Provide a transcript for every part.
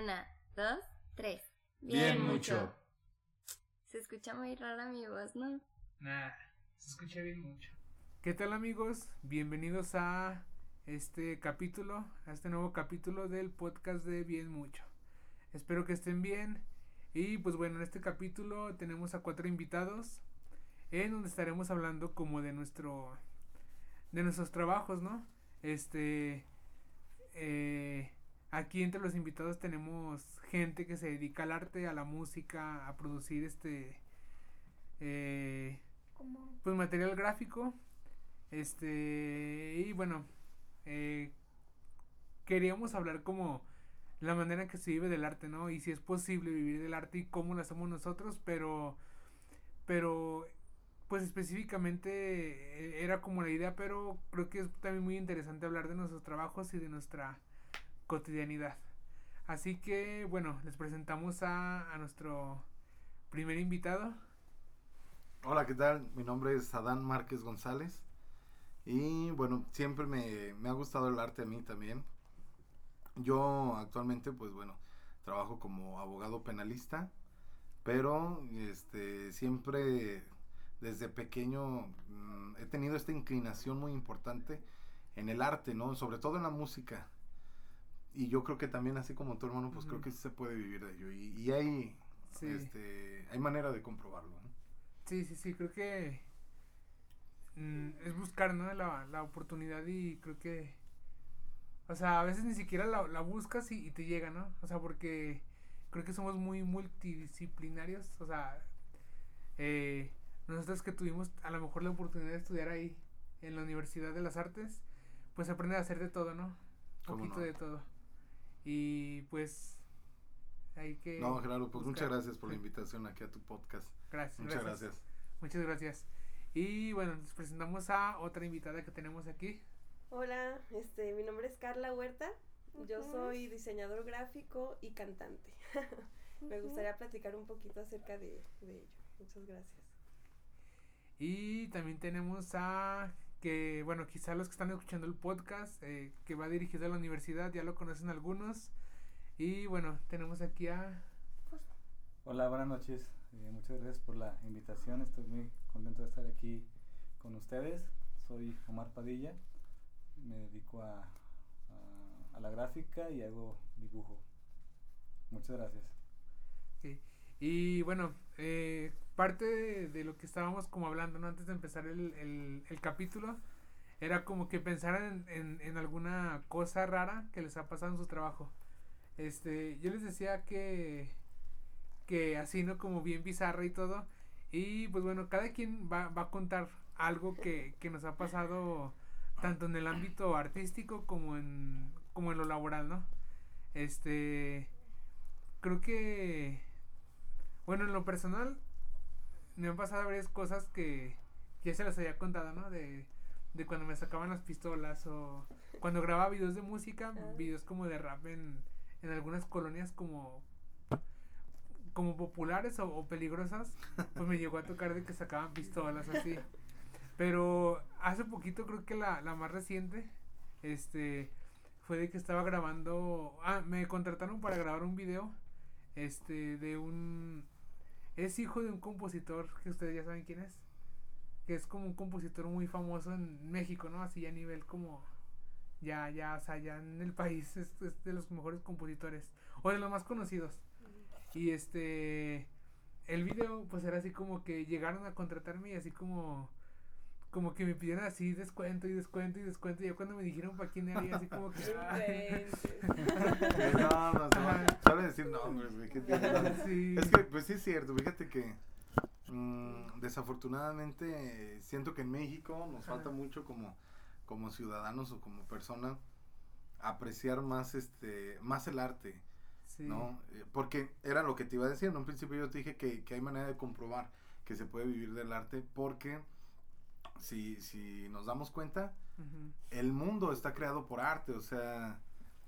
Una, dos, tres. Bien, mucho. Se escucha muy rara mi voz, ¿no? Nah, se escucha bien mucho. ¿Qué tal amigos? Bienvenidos a este capítulo, a este nuevo capítulo del podcast de Bien Mucho. Espero que estén bien. Y pues bueno, en este capítulo tenemos a cuatro invitados en donde estaremos hablando como de nuestro de nuestros trabajos, ¿no? Este eh, aquí entre los invitados tenemos gente que se dedica al arte, a la música, a producir este eh, pues material gráfico. Este y bueno, eh, queríamos hablar como la manera en que se vive del arte, ¿no? Y si es posible vivir del arte y cómo lo hacemos nosotros, pero pero pues específicamente eh, era como la idea, pero creo que es también muy interesante hablar de nuestros trabajos y de nuestra cotidianidad. Así que bueno, les presentamos a, nuestro primer invitado. Hola, ¿qué tal? Mi nombre es Adán Márquez González. Y bueno, siempre me, me ha gustado el arte a mí también. Yo actualmente, pues bueno, trabajo como abogado penalista, pero este siempre desde pequeño mm, he tenido esta inclinación muy importante en el arte, ¿no? Sobre todo en la música. Y yo creo que también, así como tu hermano, pues creo que sí se puede vivir de ello. Y, y hay, Sí. este, hay manera de comprobarlo. ¿no? Sí, sí, sí, creo que mm, es buscar, ¿no? La, la oportunidad y creo que, o sea, a veces ni siquiera la, la buscas y, y te llega, ¿no? O sea, porque creo que somos muy multidisciplinarios, o sea, eh, nosotros que tuvimos a lo mejor la oportunidad de estudiar ahí en la Universidad de las Artes, pues aprende a hacer de todo, ¿no? Un ¿Cómo poquito no? de todo. Y pues hay que... No, claro, pues muchas gracias por la invitación aquí a tu podcast. Gracias. Muchas gracias. Muchas gracias. Y bueno, les presentamos a otra invitada que tenemos aquí. Hola, este, mi nombre es Carla Huerta. Yo soy diseñador gráfico y cantante. Me gustaría platicar un poquito acerca de, de ello. Muchas gracias. Y también tenemos a que, bueno, quizá los que están escuchando el podcast, eh, que va dirigido a la universidad, ya lo conocen algunos. Y bueno, tenemos aquí a... Hola, buenas noches. Eh, muchas gracias por la invitación. Estoy muy contento de estar aquí con ustedes. Soy Omar Padilla. Me dedico a, a, a la gráfica y hago dibujo. Muchas gracias. ok. Y bueno, eh, parte de, lo que estábamos como hablando, ¿no? Antes de empezar el, el, el capítulo, era como que pensaran en, en, en alguna cosa rara que les ha pasado en su trabajo. Este, yo les decía que, que así, ¿no? Como bien bizarra y todo. Y pues bueno, cada quien va, va a contar algo que, que nos ha pasado tanto en el ámbito artístico como en, como en lo laboral, ¿no? Este, creo que, bueno, en lo personal, me han pasado varias cosas que, ya se las había contado, ¿no? De, de cuando me sacaban las pistolas o cuando grababa videos de música, Ah. videos como de rap en, en algunas colonias como como populares o, o peligrosas, pues me llegó a tocar de que sacaban pistolas así. Pero hace poquito creo que la, la más reciente, este, fue de que estaba grabando, ah, me contrataron para grabar un video, este, de un, es hijo de un compositor que ustedes ya saben quién es, que es como un compositor muy famoso en México, ¿no? Así a nivel como, ya, ya, o sea, ya en el país es, de los mejores compositores, o de los más conocidos. Y este, el video pues era así como que llegaron a contratarme y así como como que me pidieron así descuento y descuento y descuento y ya cuando me dijeron para quién era y así como que. No, no, no. Solo decir nombres, güey. sí. Es que, pues sí es cierto. Fíjate que mm, desafortunadamente siento que en México nos Ajá. falta mucho como, como ciudadanos o como persona apreciar más este más el arte, sí. ¿no? Eh, Porque era lo que te iba a decir. En un principio yo te dije que, que hay manera de comprobar que se puede vivir del arte porque si, si nos damos cuenta, el mundo está creado por arte, o sea,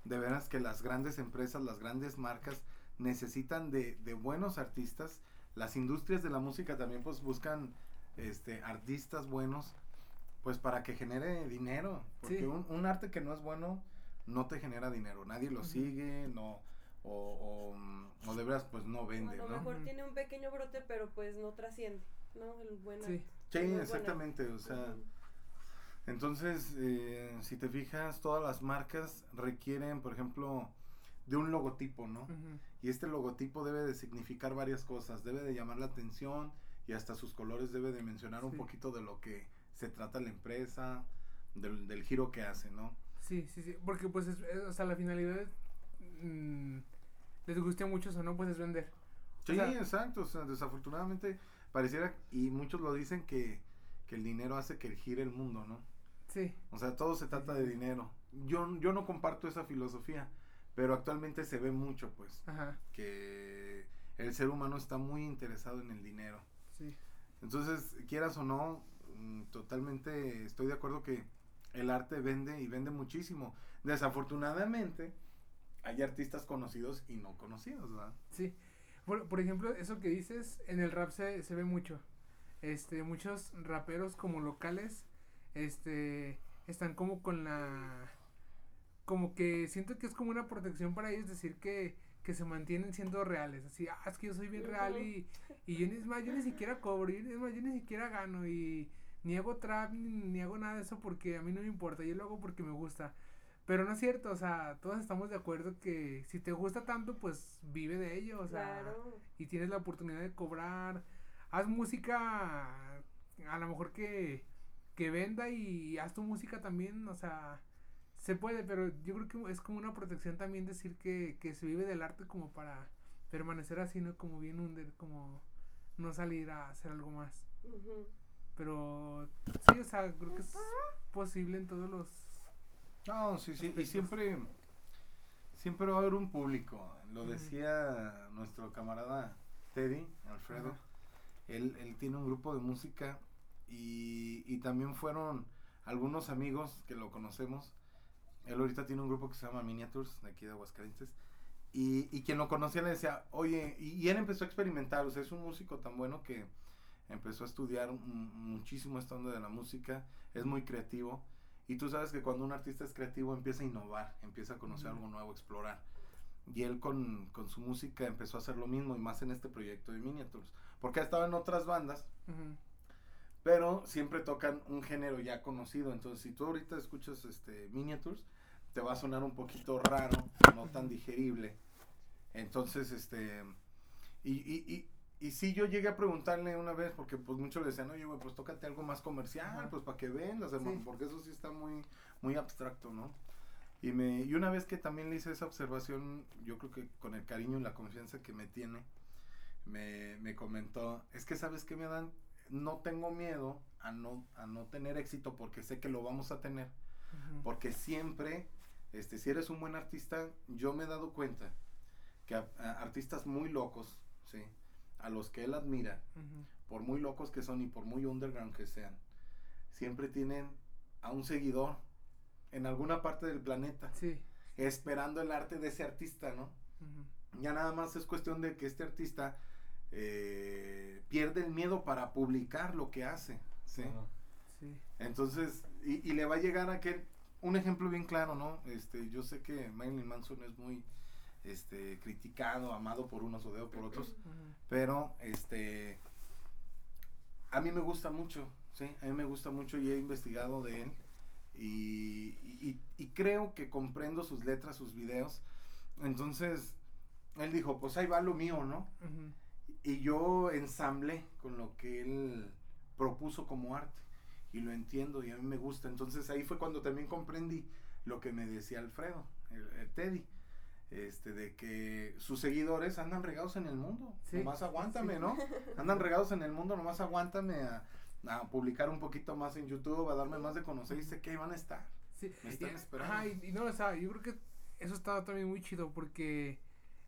de veras que las grandes empresas, las grandes marcas necesitan de, de buenos artistas, las industrias de la música también pues buscan este artistas buenos, pues para que genere dinero, porque Sí. un, un arte que no es bueno no te genera dinero, nadie lo sigue, no, o, o, mm, o de veras pues no O vende, a lo ¿no? mejor tiene un pequeño brote, pero pues no trasciende, ¿no? El buen Sí. arte. Sí, Buena. exactamente, o sea, entonces, eh, si te fijas, todas las marcas requieren, por ejemplo, de un logotipo, ¿no? Y este logotipo debe de significar varias cosas, debe de llamar la atención y hasta sus colores debe de mencionar un Sí. poquito de lo que se trata la empresa, del, del giro que hace, ¿no? Sí, sí, sí, porque pues, es, es- o sea, la finalidad, mm, les guste mucho o no, pues es vender. Sí, sea- exacto, o sea, desafortunadamente pareciera, y muchos lo dicen, que, que el dinero hace que gire el mundo, ¿no? Sí, O sea, todo se trata de dinero. Yo, yo no comparto esa filosofía, pero actualmente se ve mucho, pues, ajá, que el ser humano está muy interesado en el dinero. sí, Entonces, quieras o no, mm, totalmente estoy de acuerdo que el arte vende y vende muchísimo. Desafortunadamente, hay artistas conocidos y no conocidos, ¿verdad? sí. Por, por ejemplo, eso que dices, en el rap se, se ve mucho. Este, muchos raperos como locales, este, están como con la, como que siento que es como una protección para ellos decir que, que se mantienen siendo reales, así, ah, es que yo soy bien real y, y yo ni, es más, yo ni siquiera cobro, y es más, yo ni siquiera gano y ni hago trap, ni, ni hago nada de eso porque a mí no me importa, yo lo hago porque me gusta. Pero no es cierto, o sea, todos estamos de acuerdo que si te gusta tanto, pues vive de ello, o sea, Claro. y tienes la oportunidad de cobrar. Haz música, a lo mejor que, que venda y haz tu música también, o sea, se puede, pero yo creo que es como una protección también decir que, que se vive del arte como para permanecer así, ¿no? Como bien under, como no salir a hacer algo más. Pero sí, o sea, creo que es posible en todos los... No, sí, sí, y siempre, siempre va a haber un público. Lo decía nuestro camarada Teddy, Alfredo. Ajá. Él, él tiene un grupo de música y, y también fueron algunos amigos que lo conocemos. Él ahorita tiene un grupo que se llama Miniatures, de aquí de Aguascalientes. Y, y quien lo conocía le decía, oye, y, y él empezó a experimentar, o sea, es un músico tan bueno que empezó a estudiar muchísimo esta onda de la música, es muy creativo. Y tú sabes que cuando un artista es creativo empieza a innovar, empieza a conocer algo nuevo, explorar. Y él con, con su música empezó a hacer lo mismo y más en este proyecto de Miniatures. Porque ha estado en otras bandas, pero siempre tocan un género ya conocido. Entonces, si tú ahorita escuchas este Miniatures, te va a sonar un poquito raro, no tan digerible. Entonces, este. Y, y, y, sí, yo llegué a preguntarle una vez, porque pues muchos le decían, oye, güey, pues tócate algo más comercial, Ajá. pues para que vendas, hermano, Sí. porque eso sí está muy, muy abstracto, ¿no? Y, me, y una vez que también le hice esa observación, yo creo que con el cariño y la confianza que me tiene, me, me comentó, es que sabes que me dan, no tengo miedo a no, a no tener éxito porque sé que lo vamos a tener, ujú. porque siempre, este, si eres un buen artista, yo me he dado cuenta que a- a artistas muy locos, sí, a los que él admira, por muy locos que son y por muy underground que sean, siempre tienen a un seguidor en alguna parte del planeta, Sí. esperando el arte de ese artista, ¿no? Ya nada más es cuestión de que este artista eh, pierde el miedo para publicar lo que hace, ¿sí? Entonces, y, y le va a llegar a que, un ejemplo bien claro, ¿no? Este, yo sé que Marilyn Manson es muy, este, criticado, amado por unos, odiado por otros, pero, este, a mí me gusta mucho, ¿sí? A mí me gusta mucho y he investigado de él y, y, y creo que comprendo sus letras, sus videos. Entonces, él dijo, pues ahí va lo mío, ¿no? Y yo ensamblé con lo que él propuso como arte. Y lo entiendo y a mí me gusta. Entonces ahí fue cuando también comprendí lo que me decía Alfredo, el, el Teddy. Este, de que sus seguidores andan regados en el mundo. Sí, nomás aguántame, sí. ¿no? Andan regados en el mundo, nomás aguántame a, a publicar un poquito más en YouTube, a darme más de conocer y sé que ahí van a estar. Sí, Me están y- esperando. ajá, y, y no, o sea, yo creo que eso está también muy chido porque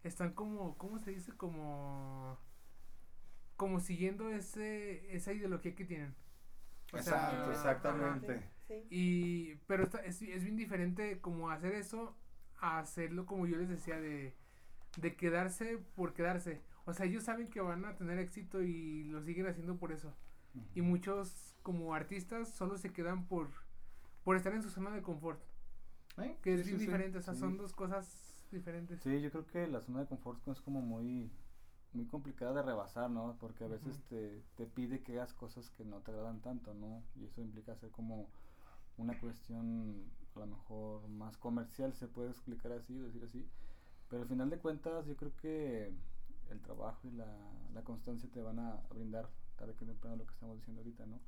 están como, ¿cómo se dice? Como, como siguiendo ese, esa ideología que tienen. O sea, Exacto, ajá. exactamente. Sí. Y, pero está, es, es bien diferente como hacer eso a hacerlo como yo les decía de, de quedarse por quedarse. O sea, ellos saben que van a tener éxito y lo siguen haciendo por eso. Y muchos como artistas solo se quedan por, por estar en su zona de confort. ¿Eh? Que es Sí, diferente, o sea, Sí. son dos cosas diferentes. Sí, yo creo que la zona de confort es como muy, muy complicada de rebasar, ¿no? Porque a veces te, te pide que hagas cosas que no te agradan tanto, ¿no? Y eso implica hacer como una cuestión a lo mejor más comercial, se puede explicar así, decir así. Pero al final de cuentas yo creo que el trabajo y la, la constancia te van a brindar tarde que temprano lo que estamos diciendo ahorita, ¿no?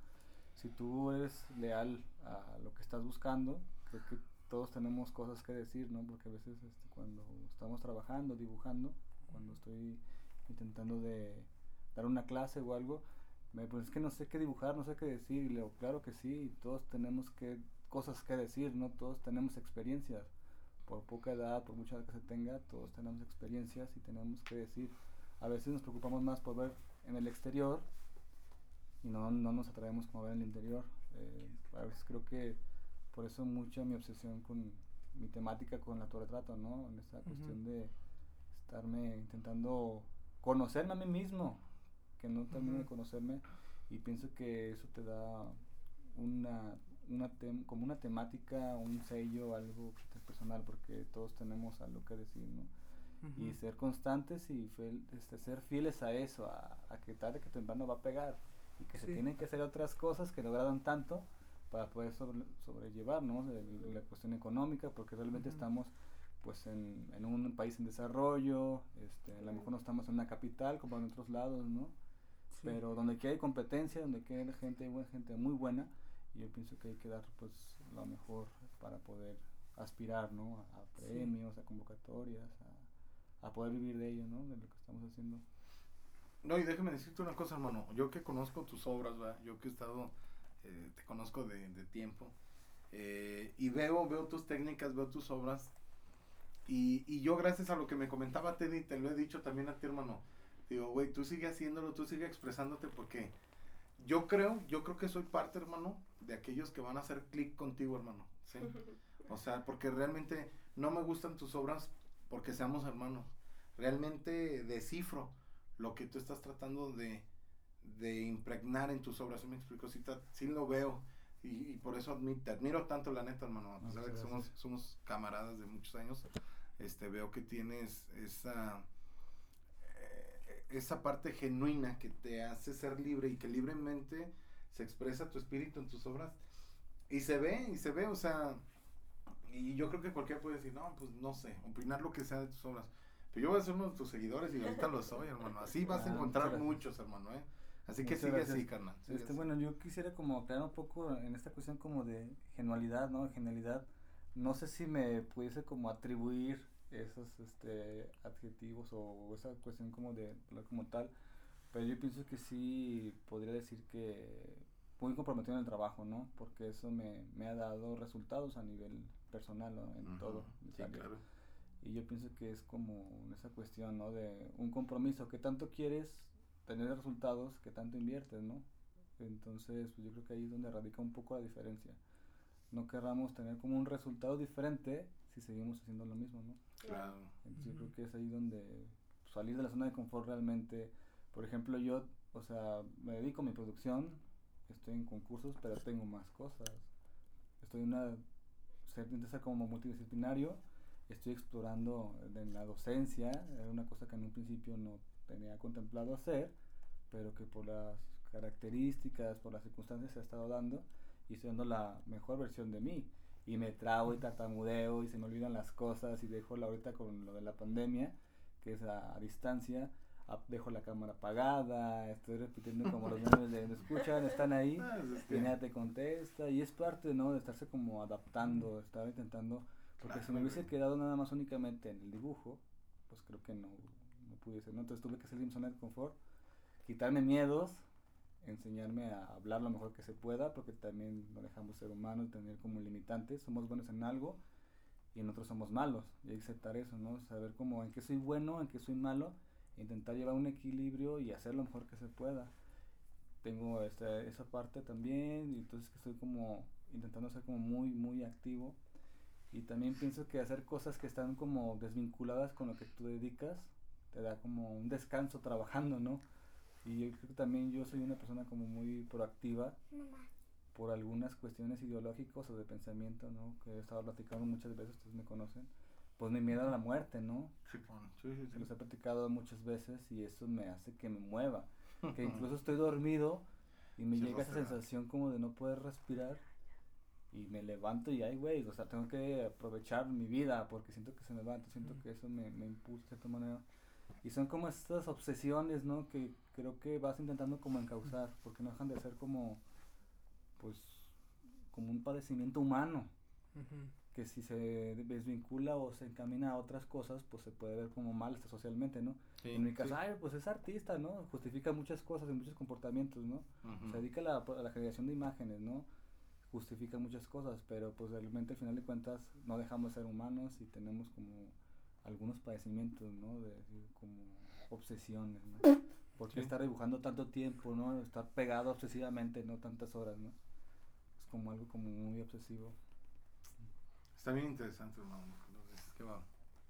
Si tú eres leal a lo que estás buscando, creo que todos tenemos cosas que decir, ¿no? Porque a veces este, cuando estamos trabajando, dibujando, cuando estoy intentando de dar una clase o algo, me pues es que no sé qué dibujar, no sé qué decir, y le digo, claro que sí, todos tenemos que cosas que decir, ¿no? Todos tenemos experiencias, por poca edad, por mucha edad que se tenga, todos tenemos experiencias y tenemos que decir. A veces nos preocupamos más por ver en el exterior y no, no nos atraemos como a ver en el interior. Eh, a veces creo que por eso mucha mi obsesión con mi temática con el autorretrato, ¿no? En esta cuestión de estarme intentando conocerme a mí mismo, que no termino de conocerme y pienso que eso te da una, una tem- como una temática, un sello, algo que personal, porque todos tenemos algo que decir, ¿no? Y ser constantes y fiel- este, ser fieles a eso, a, a que tarde que temprano va a pegar y que se Sí. tienen que hacer otras cosas que no agradan tanto para poder sobre- sobrellevar, ¿no? De- la cuestión económica, porque realmente Ujú. estamos pues en, en un país en desarrollo, este, a lo mejor no estamos en una capital como en otros lados, ¿no? Sí. Pero donde aquí hay competencia, donde aquí hay gente, buena gente muy buena, y yo pienso que hay que dar pues lo mejor para poder aspirar, ¿no? A, a Sí. premios, a convocatorias, a, a poder vivir de ello, ¿no? De lo que estamos haciendo. No, y déjame decirte una cosa, hermano. Yo que conozco tus obras, ¿va? yo que he estado, eh, te conozco de, de tiempo, eh, y veo, veo tus técnicas, veo tus obras, y, y yo gracias a lo que me comentaba Teddy, te lo he dicho también a ti, hermano, digo, güey, tú sigue haciéndolo, tú sigue expresándote, porque yo creo, yo creo que soy parte, hermano, de aquellos que van a hacer clic contigo, hermano, ¿sí? O sea, porque realmente no me gustan tus obras porque seamos hermanos. Realmente descifro lo que tú estás tratando de, de impregnar en tus obras. ¿Sí me explico? Sí, sí lo veo. Y, y por eso admi- te admiro tanto, la neta, hermano. A pesar de que somos, somos camaradas de muchos años, este, veo que tienes esa, esa parte genuina que te hace ser libre y que libremente se expresa tu espíritu en tus obras. Y se ve, y se ve, o sea, y yo creo que cualquiera puede decir, no, pues no sé, opinar lo que sea de tus obras. Pero yo voy a ser uno de tus seguidores y ahorita lo soy, hermano. Así vas a Ah, encontrar muchos, hermano, ¿eh? Así que sigue así, carnal. sigue Este, así. bueno, yo quisiera como aclarar un poco en esta cuestión como de genualidad, ¿no? Genialidad. No sé si me pudiese como atribuir esos este, adjetivos o esa cuestión como de hablar como tal, pero yo pienso que sí podría decir que muy comprometido en el trabajo, ¿no? Porque eso me, me ha dado resultados a nivel personal, ¿no? En todo. Sí, claro. Y yo pienso que es como esa cuestión, ¿no? De un compromiso, que tanto quieres tener resultados, que tanto inviertes, ¿no? Entonces, pues yo creo que ahí es donde radica un poco la diferencia. No querramos tener como un resultado diferente si seguimos haciendo lo mismo, ¿no? Claro. Entonces yo creo que es ahí donde salir de la zona de confort realmente, por ejemplo, yo, o sea, me dedico a mi producción, estoy en concursos, pero tengo más cosas. Estoy en una, ser como multidisciplinario, estoy explorando en la docencia, era una cosa que en un principio no tenía contemplado hacer, pero que por las características, por las circunstancias se ha estado dando y estoy dando la mejor versión de mí. Y me trago y tartamudeo y se me olvidan las cosas y dejo la ahorita con lo de la pandemia, que es a, a distancia, a- dejo la cámara apagada, estoy repitiendo como los memes de "¿Me escuchan, están ahí, Ah, pues es que- y nadie te contesta y es parte, ¿no? De estarse como adaptando, estar intentando, porque si me Claro, hubiese güey. quedado nada más únicamente en el dibujo, pues creo que no, no pudiese, ¿no? Entonces tuve que salir de mi zona de confort, quitarme miedos, enseñarme a hablar lo mejor que se pueda, porque también no dejamos ser humanos, tener como limitantes, somos buenos en algo y en otros somos malos, y aceptar eso, ¿no? Saber como en qué soy bueno, en qué soy malo, intentar llevar un equilibrio y hacer lo mejor que se pueda. Tengo esta, esa parte también, y entonces que estoy como intentando ser como muy, muy activo. Y también pienso que hacer cosas que están como desvinculadas con lo que tú dedicas, te da como un descanso trabajando, ¿no? Y yo creo que también yo soy una persona como muy proactiva por algunas cuestiones ideológicas o de pensamiento, ¿no? Que he estado platicando muchas veces, ustedes me conocen, pues mi miedo a la muerte, ¿no? Sí, bueno, sí, sí, Se sí. los he platicado muchas veces y eso me hace que me mueva. Que incluso estoy dormido y me Sí, llega esa sensación como de no poder respirar y me levanto y ay, güey, o sea, tengo que aprovechar mi vida porque siento que se me levanta, siento Ujú. que eso me, me impulsa de cierta manera. Y son como estas obsesiones, ¿no? Que creo que vas intentando como encauzar porque no dejan de ser como, pues, como un padecimiento humano que si se desvincula o se encamina a otras cosas, pues se puede ver como mal hasta socialmente, ¿no? Sí, en mi caso, sí. ay, pues es artista, ¿no? Justifica muchas cosas y muchos comportamientos, ¿no? Se dedica a la, a la generación de imágenes, ¿no? Justifica muchas cosas, pero pues realmente al final de cuentas no dejamos de ser humanos y tenemos como algunos padecimientos, ¿no? De, de como obsesiones, ¿no? ¿Por qué Sí. estar dibujando tanto tiempo, ¿no? Estar pegado obsesivamente, ¿no? Tantas horas, ¿no? Es como algo como muy obsesivo. Está bien interesante, hermano. ¿qué va?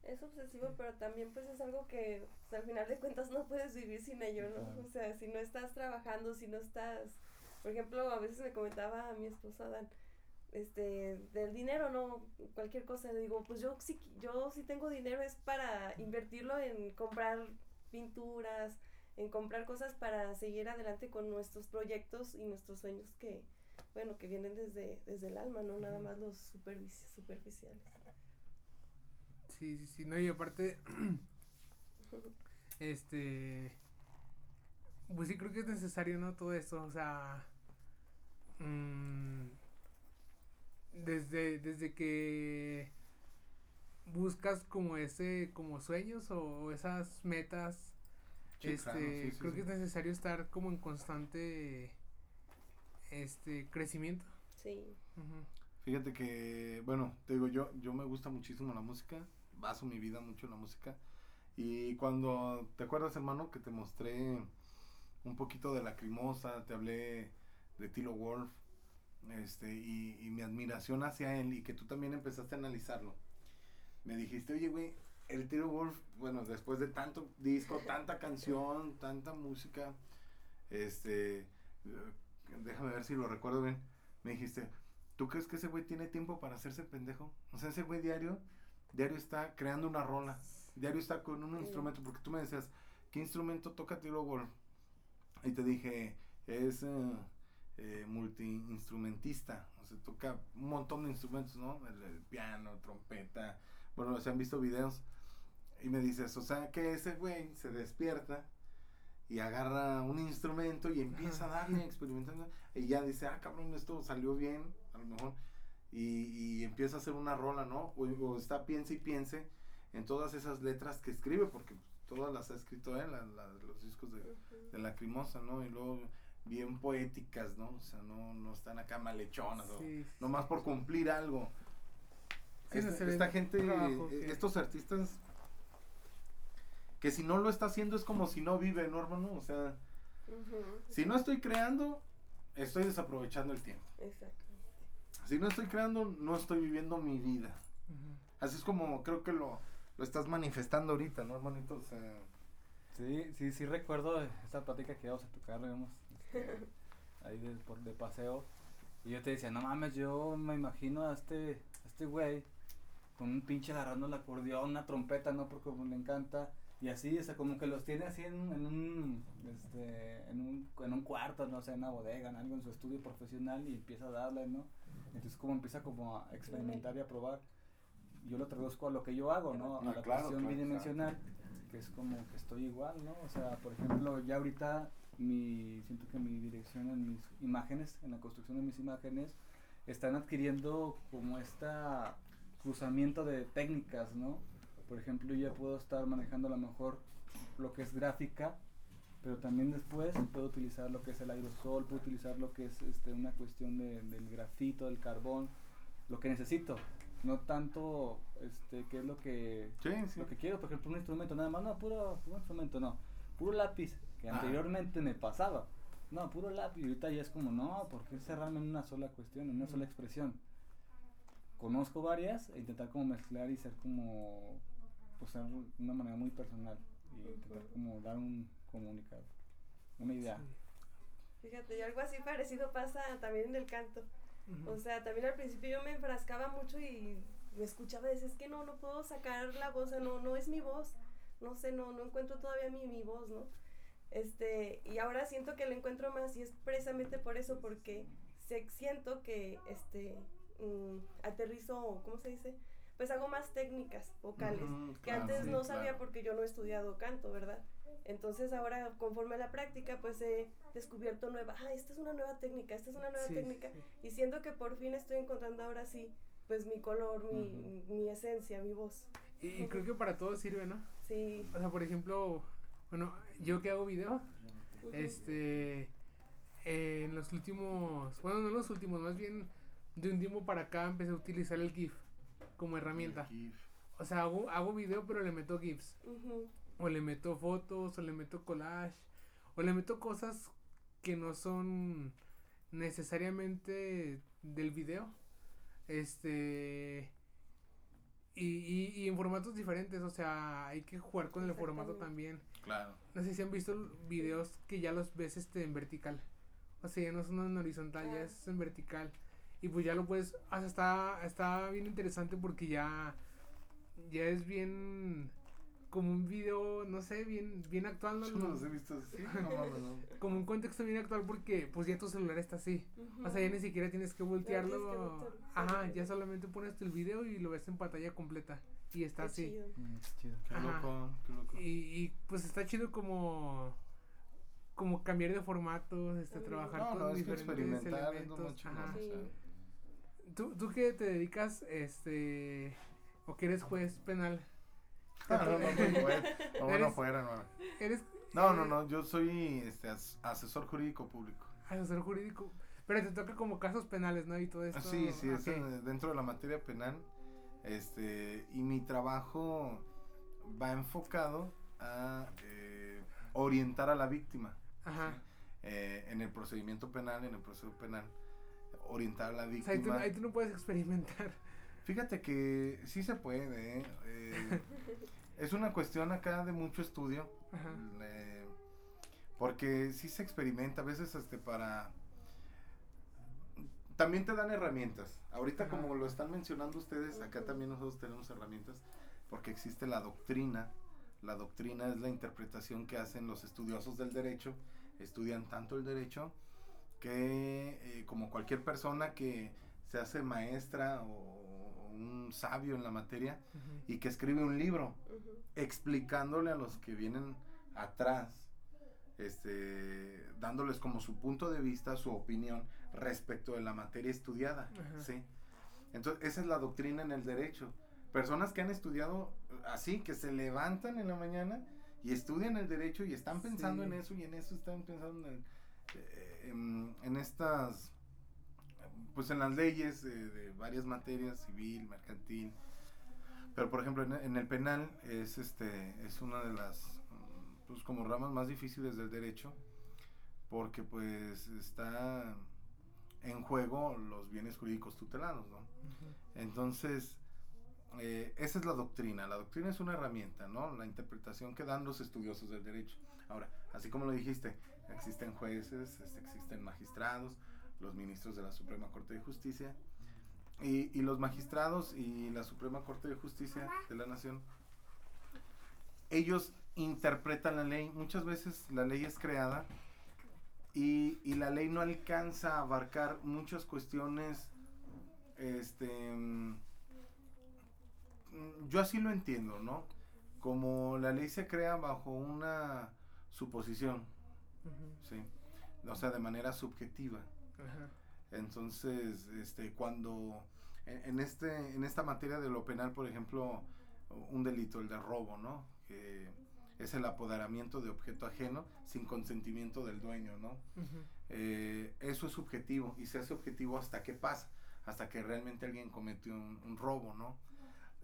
Es obsesivo, pero también pues es algo que pues, al final de cuentas no puedes vivir sin ello, ¿no? Claro. O sea, si no estás trabajando, si no estás, por ejemplo, a veces me comentaba a mi esposa Dan, este, del dinero, no, cualquier cosa, le digo, pues yo sí, yo sí tengo dinero es para invertirlo en comprar pinturas, en comprar cosas para seguir adelante con nuestros proyectos y nuestros sueños que, bueno, que vienen desde, desde el alma, no nada más los superfici- superficiales. Sí, sí, sí, no, y aparte, este, pues sí creo que es necesario, ¿no? Todo esto, o sea, mm, desde, desde que buscas como ese, como sueños o, esas metas, este, claro, sí, sí, creo sí. que es necesario estar como en constante, este, crecimiento. Sí. Ujú. Fíjate que, bueno, te digo, yo, yo me gusta muchísimo la música, baso mi vida mucho en la música. Y cuando, ¿te acuerdas, hermano, que te mostré un poquito de Lacrimosa, te hablé de Tilo Wolf, este, y, y mi admiración hacia él, y que tú también empezaste a analizarlo? Me dijiste, oye, güey, el Tilo Wolf, bueno, después de tanto disco, tanta canción, tanta música, este, eh, déjame ver si lo recuerdo bien, me dijiste, ¿Tú crees que ese güey tiene tiempo para hacerse pendejo? O sea, ese güey diario, diario está creando una rola, diario está con un instrumento, porque tú me decías, ¿qué instrumento toca Tilo Wolf? Y te dije, es eh, eh, multi-instrumentista, o sea, toca un montón de instrumentos, ¿no? El, el piano, trompeta, bueno, se han visto videos. Y me dices, o sea, que ese güey se despierta y agarra un instrumento y empieza a darle, experimentando, y ya dice, ah, cabrón, esto salió bien, a lo mejor, y, y empieza a hacer una rola, ¿no? O, o está piense y piense en todas esas letras que escribe, porque todas las ha escrito él, la- la- los discos de, de Lacrimosa, ¿no? Y luego bien poéticas, ¿no? O sea, no, no están acá malhechonas, o Sí, sí, nomás por cumplir algo. Sí, no esta, esta gente, trabajo estos artistas, que si no lo está haciendo es como si no vive, ¿no, hermano? O sea, si no estoy creando, estoy desaprovechando el tiempo. Exactamente. Si no estoy creando, no estoy viviendo mi vida. Así es como creo que lo, lo estás manifestando ahorita, ¿no, hermanito? O sea, Sí, sí, sí recuerdo esta plática que íbamos a tocar, digamos, este, ahí de, por, de paseo. Y yo te decía, no mames, yo me imagino a este, a este güey con un pinche agarrando el acordeón, una trompeta, ¿no? Porque como le encanta. Y así, o sea, como que los tiene así en, en un, este, en un, en un cuarto, no sé, en una bodega, en algo, en su estudio profesional y empieza a darle, ¿no? Entonces como empieza como a experimentar y a probar. Yo lo traduzco a lo que yo hago, ¿no? A Ah, la claro, claro, bidimensional que es como que estoy igual, ¿no? O sea, por ejemplo, ya ahorita mi siento que mi dirección en mis imágenes, en la construcción de mis imágenes, están adquiriendo como esta cruzamiento de técnicas, ¿no? Por ejemplo, yo ya puedo estar manejando a lo mejor lo que es gráfica, pero también después puedo utilizar lo que es el aerosol, puedo utilizar lo que es este, una cuestión de- del grafito, del carbón, lo que necesito, no tanto este, qué es lo que sí, sí. lo que quiero, por ejemplo, un instrumento nada más, no, puro, puro instrumento, no, puro lápiz, que Ajá. anteriormente me pasaba, no, puro lápiz, y ahorita ya es como, no, porque cerrarme en una sola cuestión, en una sola expresión. Conozco varias e intentar como mezclar y ser como, pues ser de una manera muy personal y intentar como dar un comunicado, una idea. Fíjate, y algo así parecido pasa también en el canto. Ujú. O sea, también al principio yo me enfrascaba mucho y me escuchaba y decía, es que no, no puedo sacar la voz, o sea, no, no es mi voz, no sé, no, no encuentro todavía mi, mi voz, ¿no? Este, y ahora siento que la encuentro más y es precisamente por eso, porque se, siento que, este, mm, aterrizo, ¿cómo se dice? Pues hago más técnicas vocales, que claro, antes sí, no sabía claro. porque yo no he estudiado canto, ¿verdad? Entonces ahora conforme a la práctica pues he descubierto nueva, ah, esta es una nueva técnica, esta es una nueva Sí, técnica sí. y siento que por fin estoy encontrando ahora sí pues mi color, mi, mi esencia, mi voz. Y, y creo que para todo sirve, ¿no? Sí. O sea, por ejemplo, bueno, yo que hago video, este, en los últimos, bueno, no los últimos, más bien de un tiempo para acá empecé a utilizar el GIF como herramienta. O sea, hago, hago video pero le meto GIFs. O le meto fotos, o le meto collage, o le meto cosas que no son necesariamente del video. Este. Y, y, y en formatos diferentes, o sea, hay que jugar con el formato también. Claro. No sé si han visto videos que ya los ves este en vertical. O sea, ya no son en horizontal, ya es en vertical. Y pues ya lo puedes, o sea, está, está bien interesante porque ya, ya es bien, como un video, no sé, bien, bien actual, ¿no? Yo no los he visto así. No mames, no. como un contexto bien actual porque pues ya tu celular está así. O sea, ya ni siquiera tienes que voltearlo. tienes que voltearlo, Ajá, ya solamente pones el video y lo ves en pantalla completa. Y está Qué así. chido. Mm, qué chido. Qué Ajá. loco, qué loco. Y, y pues está chido como como cambiar de formatos, este, trabajar No, con no, es que diferentes experimentar es lo elementos. más chingón, ajá. o sea. ¿Tú, tú que te dedicas, este, o que eres juez penal? No, no, no, no. No, no fuera, no. Eres No, no, no, yo soy este, as- asesor jurídico público. asesor jurídico, pero te toca como casos penales, ¿no? Y todo esto. Ah, Sí, sí, es dentro de la materia penal. Este, y mi trabajo va enfocado a eh, orientar a la víctima. Ajá. ¿sí? Eh, en el procedimiento penal, en el proceso penal, orientar a la O sea, ahí tú, víctima. ahí tú no puedes experimentar. Fíjate que sí se puede, ¿eh? Eh, es una cuestión acá de mucho estudio, Ajá. eh, porque sí se experimenta a veces este para... También te dan herramientas. Ahorita Ajá. como lo están mencionando ustedes, acá también nosotros tenemos herramientas, porque existe la doctrina. La doctrina es la interpretación que hacen los estudiosos del derecho, estudian tanto el derecho que eh, como cualquier persona que se hace maestra o un sabio en la materia y que escribe un libro explicándole a los que vienen atrás, este, dándoles como su punto de vista, su opinión respecto de la materia estudiada. ¿sí? Entonces, esa es la doctrina en el derecho. Personas que han estudiado así, que se levantan en la mañana y estudian el derecho y están pensando Sí. en eso y en eso están pensando en, eh, en, en estas, pues en las leyes de, de varias materias, civil, mercantil. Pero por ejemplo en, en el penal es este es una de las pues como ramas más difíciles del derecho porque pues está en juego los bienes jurídicos tutelados, ¿no? Entonces, eh, esa es la doctrina. La doctrina es una herramienta, ¿no? La interpretación que dan los estudiosos del derecho. Ahora, así como lo dijiste, existen jueces, este, existen magistrados, los ministros de la Suprema Corte de Justicia. Y, y los magistrados y la Suprema Corte de Justicia de la Nación, ellos interpretan la ley. Muchas veces la ley es creada y, y la ley no alcanza a abarcar muchas cuestiones este mm, yo así lo entiendo, ¿no? Como la ley se crea bajo una suposición, ¿sí? O sea, de manera subjetiva. Entonces, este, cuando en, en este, en esta materia de lo penal, por ejemplo, un delito, el de robo, ¿no? Que es el apoderamiento de objeto ajeno sin consentimiento del dueño, ¿no? Eh, eso es subjetivo y se hace objetivo hasta que pasa, hasta que realmente alguien comete un, un robo, ¿no?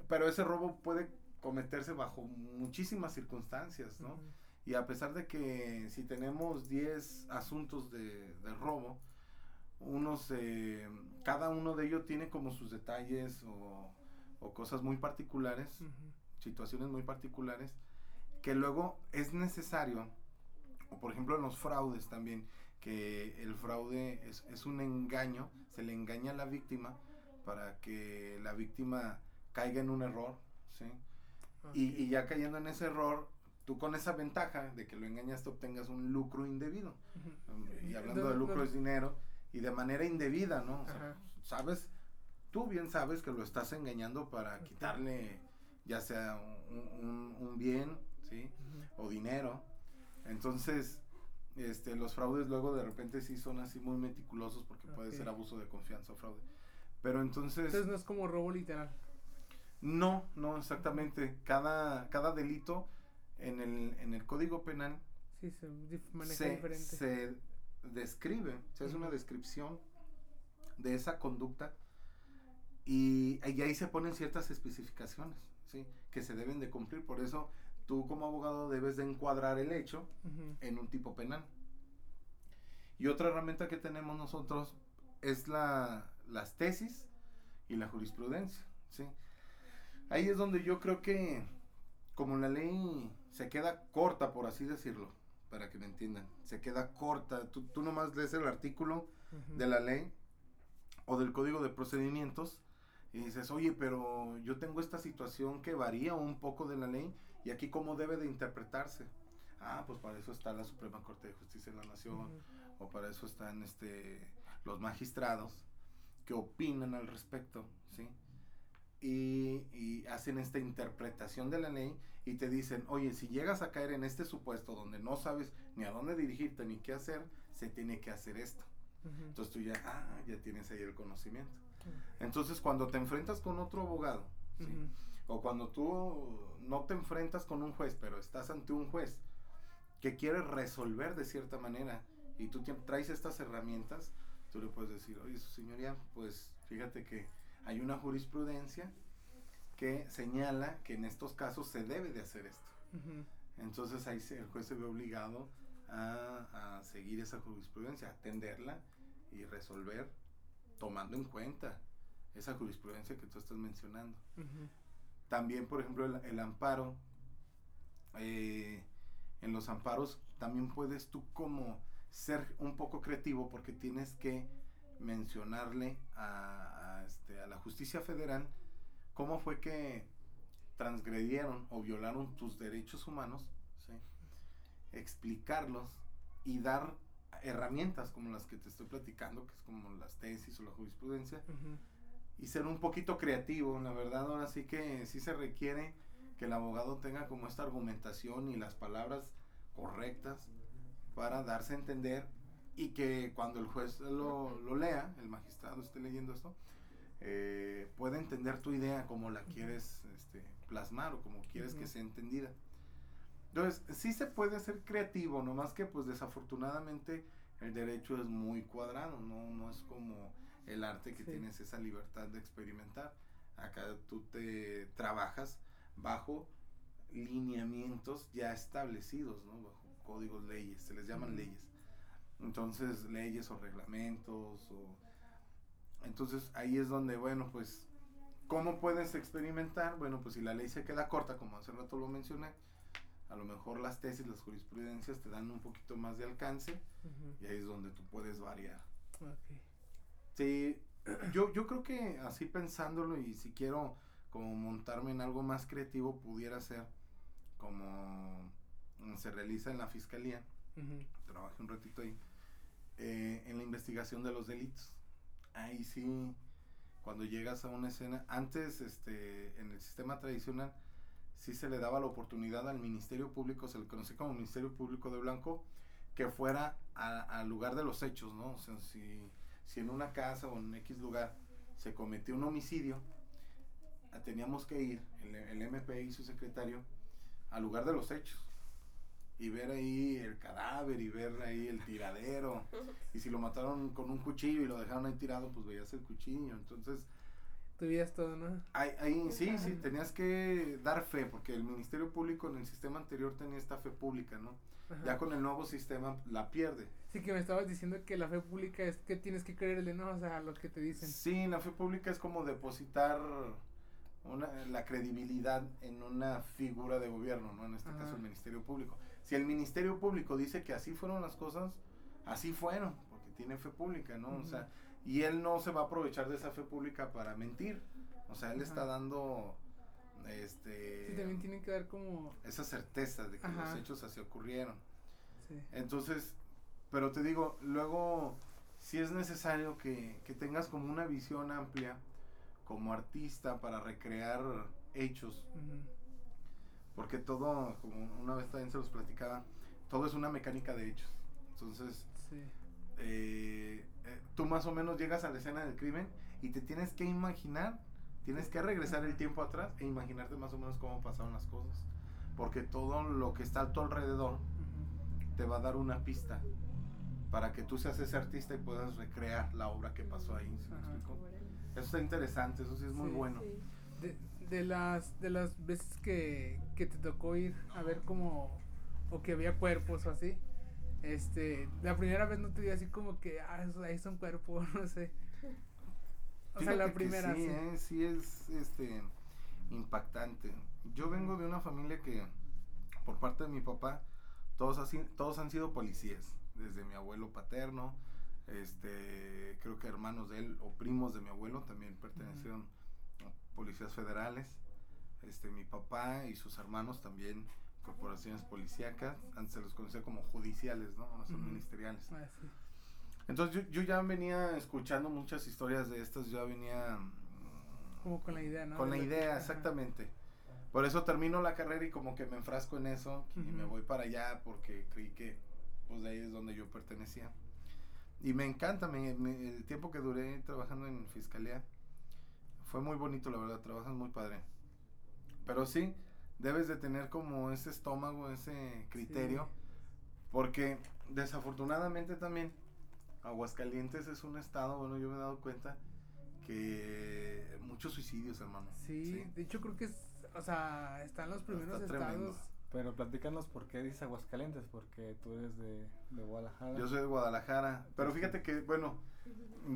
Pero ese robo puede cometerse bajo muchísimas circunstancias, ¿no? Y a pesar de que si tenemos 10 asuntos de, de robo, unos, eh, cada uno de ellos tiene como sus detalles o, o cosas muy particulares, situaciones muy particulares, que luego es necesario, o por ejemplo en los fraudes también, que el fraude es, es un engaño, se le engaña a la víctima para que la víctima caiga en un error, ¿sí? Y, y ya cayendo en ese error, tú con esa ventaja de que lo engañaste obtengas un lucro indebido. Ujú. Y hablando de lucro es dinero y de manera indebida, ¿no? O sea, sabes, tú bien sabes que lo estás engañando para quitarle ya sea un, un- un bien, ¿sí? O dinero. Entonces, este, los fraudes luego de repente sí son así muy meticulosos porque puede ser abuso de confianza o fraude. Pero entonces, Entonces no es como robo literal. no, no exactamente. Cada, cada delito en el, en el Código Penal Sí, se maneja se, diferente. se describe, se hace una descripción de esa conducta y, y ahí se ponen ciertas especificaciones, ¿sí? Que se deben de cumplir. Por eso tú como abogado debes de encuadrar el hecho en un tipo penal. Y otra herramienta que tenemos nosotros es la, las tesis y la jurisprudencia, ¿sí? Ahí es donde yo creo que como la ley se queda corta, por así decirlo, para que me entiendan, se queda corta, tú, tú nomás lees el artículo de la ley o del código de procedimientos y dices, oye, pero yo tengo esta situación que varía un poco de la ley y aquí cómo debe de interpretarse. Ah, pues para eso está la Suprema Corte de Justicia de la Nación o para eso están este los magistrados que opinan al respecto, ¿sí? Y, y hacen esta interpretación de la ley y te dicen, oye, si llegas a caer en este supuesto donde no sabes ni a dónde dirigirte ni qué hacer, se tiene que hacer esto. Ujú. Entonces tú ya, ah, ya tienes ahí el conocimiento. Entonces cuando te enfrentas con otro abogado, o cuando tú no te enfrentas con un juez, pero estás ante un juez que quiere resolver de cierta manera y tú traes estas herramientas, tú le puedes decir, oye, su señoría, pues fíjate que hay una jurisprudencia que señala que en estos casos se debe de hacer esto. Entonces ahí el juez se ve obligado a, a seguir esa jurisprudencia, atenderla y resolver tomando en cuenta esa jurisprudencia que tú estás mencionando. También, por ejemplo, el, el amparo. eh, en los amparos también puedes tú como ser un poco creativo porque tienes que mencionarle a, a, este, a la justicia federal cómo fue que transgredieron o violaron tus derechos humanos, ¿sí? explicarlos y dar herramientas como las que te estoy platicando, que es como las tesis o la jurisprudencia, Ujú. y ser un poquito creativo, la verdad, ahora sí que sí se requiere que el abogado tenga como esta argumentación y las palabras correctas para darse a entender y que cuando el juez lo, lo lea, el magistrado esté leyendo esto, eh, pueda entender tu idea como la quieres este, plasmar o como quieres que Ujú. sea entendida. Entonces, sí se puede ser creativo, nomás que pues desafortunadamente el derecho es muy cuadrado, no, no es como el arte que Sí. tienes esa libertad de experimentar. Acá tú te trabajas bajo lineamientos ya establecidos, ¿no? Bajo códigos, leyes, se les llaman Ujú. leyes. Entonces, leyes o reglamentos o... Entonces, ahí es donde, bueno, pues, ¿cómo puedes experimentar? Bueno, pues si la ley se queda corta, como hace rato lo mencioné, a lo mejor las tesis, las jurisprudencias te dan un poquito más de alcance y ahí es donde tú puedes variar. Ok. Sí, yo, yo creo que así pensándolo y si quiero como montarme en algo más creativo pudiera ser como se realiza en la fiscalía, trabajé un ratito ahí, eh, en la investigación de los delitos. Ahí sí, cuando llegas a una escena, antes este, en el sistema tradicional sí se le daba la oportunidad al Ministerio Público, se le conocía como Ministerio Público de Blanco, que fuera al lugar de los hechos, ¿no? O sea, si, si en una casa o en X lugar se cometió un homicidio, teníamos que ir, el, el MP y su secretario, al lugar de los hechos y ver ahí el cadáver y ver ahí el tiradero. Y si lo mataron con un cuchillo y lo dejaron ahí tirado, pues veías el cuchillo. Entonces, Tu vida es todo, ¿no? ahí, ahí sí, sí, tenías que dar fe, porque el Ministerio Público en el sistema anterior tenía esta fe pública, ¿no? Ajá. Ya con el nuevo sistema la pierde. Sí, que me estabas diciendo que la fe pública es que tienes que creerle, ¿no? O sea, a lo que te dicen. Sí, la fe pública es como depositar una, la credibilidad en una figura de gobierno, ¿no? En este Ajá. caso el Ministerio Público. Si el Ministerio Público dice que así fueron las cosas, así fueron, porque tiene fe pública, ¿no? O sea, y él no se va a aprovechar de esa fe pública para mentir. O sea, él Ajá. está dando este Sí, también tienen que dar como. esa certeza de que Ajá. los hechos así ocurrieron. Sí. Entonces, pero te digo, luego sí es necesario que, que tengas como una visión amplia como artista para recrear hechos, Ujú. Porque todo, como una vez también se los platicaba, todo es una mecánica de hechos. Entonces, Sí. eh, eh, tú más o menos llegas a la escena del crimen y te tienes que imaginar, tienes que regresar el tiempo atrás e imaginarte más o menos cómo pasaron las cosas, porque todo lo que está a tu alrededor te va a dar una pista para que tú seas ese artista y puedas recrear la obra que pasó ahí. ¿sí me Ajá. explico? Órale. Eso está interesante, eso sí es muy Sí. bueno. Sí. De, de las de las veces que, que te tocó ir a ver como o que había cuerpos o así este la primera vez no te dio así como que ah eso- ahí son cuerpos no sé o sea la primera sí, sí, ¿eh? sí es este impactante. Yo vengo de una familia que por parte de mi papá todos así, todos han sido policías, desde mi abuelo paterno, este creo que hermanos de él o primos de mi abuelo también pertenecieron policías federales. Este mi papá y sus hermanos también corporaciones policíacas, antes se los conocía como judiciales, ¿no? Ahora son Ujú. ministeriales. Ah, sí. Entonces yo, yo ya venía escuchando muchas historias de estas, yo ya venía mm, como con la idea no con la idea, exactamente. Por eso termino la carrera y como que me enfrasco en eso y me voy para allá porque creí que pues de ahí es donde yo pertenecía. Y me encanta, me- me- el tiempo que duré trabajando en fiscalía fue muy bonito, la verdad, trabajas muy padre. Pero sí, debes de tener como ese estómago, ese criterio, porque desafortunadamente también Aguascalientes es un estado, bueno, yo me he dado cuenta que muchos suicidios, hermano. sí, de hecho creo que es o sea están los primeros Está tremendo. Pero platícanos por qué dices Aguascalientes, porque tú eres de, de Guadalajara. Yo soy de Guadalajara, pero fíjate que, bueno,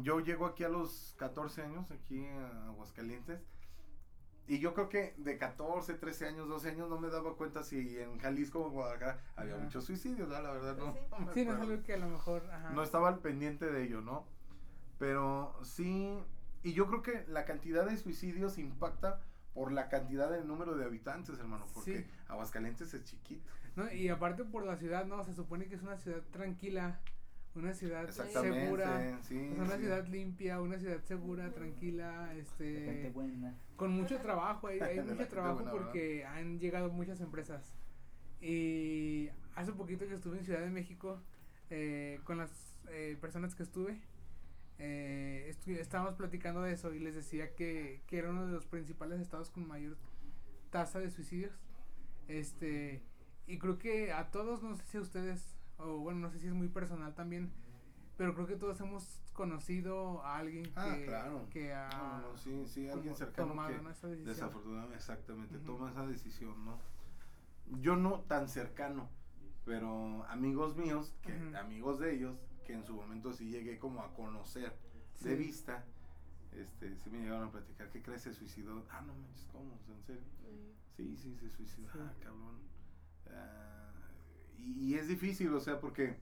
yo llego aquí a los 14 años, aquí a Aguascalientes, y yo creo que de 14, 13 años, 12 años no me daba cuenta si en Jalisco o en Guadalajara había Ajá. muchos suicidios, ¿no? la verdad no, Sí. no me sí no es algo que a lo mejor ajá. no estaba al pendiente de ello, ¿no? Pero sí, y yo creo que la cantidad de suicidios impacta por la cantidad del número de habitantes, hermano, porque Sí. Aguascalientes es chiquito. No, y aparte por la ciudad, no, se supone que es una ciudad tranquila, una ciudad segura, sí. o sea, una sí. ciudad limpia, una ciudad segura, tranquila, Gente este, buena. con mucho trabajo, hay, hay mucho gente trabajo buena, ¿verdad? porque han llegado muchas empresas. Y hace poquito que estuve en Ciudad de México eh, con las eh, personas que estuve, eh, estábamos platicando de eso y les decía que, que era uno de los principales estados con mayor tasa de suicidios. Este, y creo que a todos, no sé si a ustedes, o bueno, no sé si es muy personal también, pero creo que todos hemos conocido a alguien Ah, que, claro. que ha No, sí, sí, alguien cercano tomado, que ¿no? esa decisión. desafortunadamente, exactamente, toma esa decisión, ¿no? Yo no tan cercano, pero amigos míos, que amigos de ellos, que en su momento sí llegué como a conocer de Sí. vista, este, sí me llegaron a platicar, ¿qué crees? Se suicidó. Ah, no manches, ¿cómo? ¿En serio? Sí, sí, se suicidó. Sí. Ah, cabrón. Ah, y, y es difícil, o sea, porque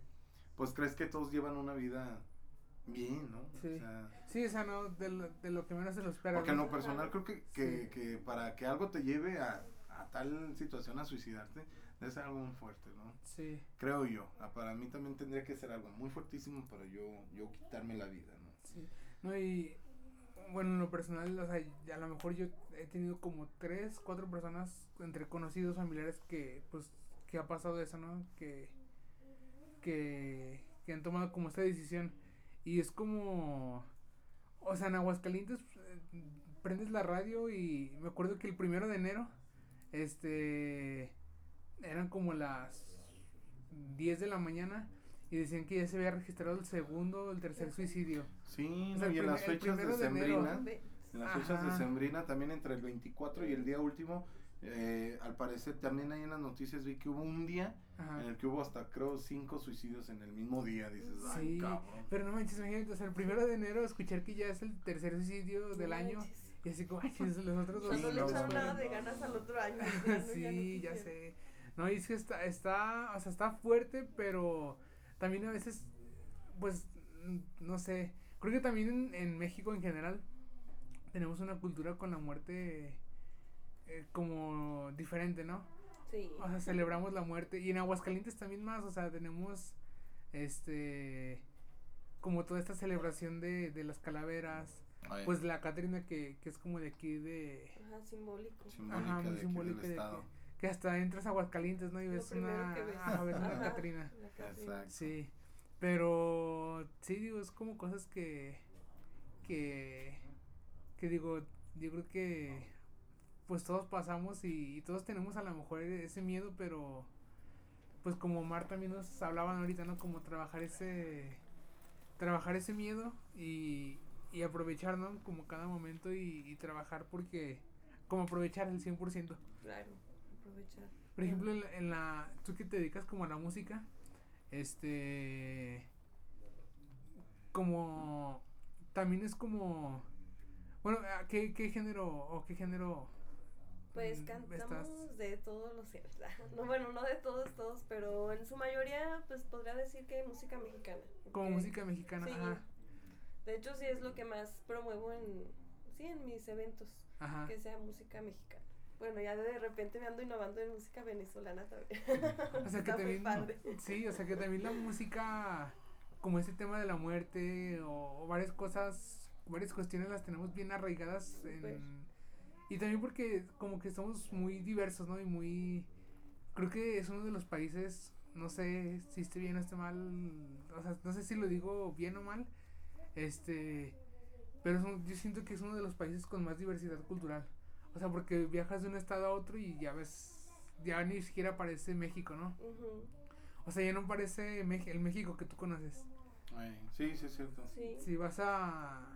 pues crees que todos llevan una vida bien, ¿no? Sí. O sea, Sí, o sea, no, de lo, de lo que menos se lo espera. porque en lo personal creo que, que, Sí. que para que algo te lleve a, a tal situación a suicidarte, ser algo muy fuerte, ¿no? Sí, Creo yo. Ah, Para mí también tendría que ser algo muy fuertísimo para yo, yo quitarme la vida, ¿no? sí. No, y bueno, en lo personal, o sea, a lo mejor yo he tenido como tres, cuatro personas entre conocidos, familiares que, pues, que ha pasado eso, ¿no? Que, que, que han tomado como esta decisión. Y es como, o sea, en Aguascalientes eh, prendes la radio y me acuerdo que el primero de enero, este, eran como las 10 de la mañana y decían que ya se había registrado el segundo, el tercer suicidio. Sí, O sea, no, y en las fechas de enero. decembrinas, en las fechas de Sembrina, también entre el 24 y el día último, eh, al parecer también ahí en las noticias vi que hubo un día Ajá. en el que hubo hasta creo cinco suicidios en el mismo día, dices, ay Sí, cabrón. pero no manches, imagínate, o sea, el primero de enero escuchar que ya es el tercer suicidio del No año manches. y así como, ay, los otros dos. Sí, Cuando le no, echaron no, nada no, de no. ganas al otro año. ya no- ya no sí, ya quisieron. sé. No, y es que está, está, o sea, está fuerte, pero también a veces, pues, no sé, creo que también en, en México en general, tenemos una cultura con la muerte eh, como diferente, ¿no? Sí. O sea, celebramos la muerte. Y en Aguascalientes también más, o sea, tenemos este como toda esta celebración de, de las calaveras. Ay, Pues la Catrina que, que es como de aquí de... Ajá, simbólico. simbólica Ajá, muy de aquí del de estado. que, que hasta entras a Aguascalientes, ¿no? Y ves una, ves. ves una Catrina. Exacto. Sí, pero sí digo, es como cosas que, que, que digo, yo creo que pues todos pasamos y, y todos tenemos a lo mejor ese miedo, pero pues como Omar también nos hablaban ahorita, ¿no? Como trabajar ese, trabajar ese miedo y, y aprovechar, ¿no? Como cada momento y, y trabajar porque, como aprovechar el 100%. Claro, aprovechar. Por ejemplo, en la, en la- tú que te dedicas como a la música, este, como, también es como, bueno, ¿a ¿qué, qué género o qué género? Pues mm, cantamos estás? de todos los géneros. No, bueno, no de todos, todos, pero en su mayoría, pues podría decir que música mexicana. Como música mexicana, sí. ajá, De hecho, sí es lo que más promuevo en, sí, en mis eventos, ajá. que sea música mexicana. Bueno, ya de repente me ando innovando en música venezolana también. O sea que Está también, padre. sí, o sea que también la música, como ese tema de la muerte o, o varias cosas, varias cuestiones las tenemos bien arraigadas en, y también porque como que somos muy diversos, ¿no? Y muy, creo que es uno de los países, no sé si esté bien o esté mal, o sea, no sé si lo digo bien o mal, este, pero un- yo siento que es uno de los países con más diversidad cultural. O sea, porque viajas de un estado a otro y ya ves, ya ni siquiera parece México, ¿no? O sea, ya no parece el México que tú conoces. Ay, sí, sí, es cierto. Sí. Si vas a,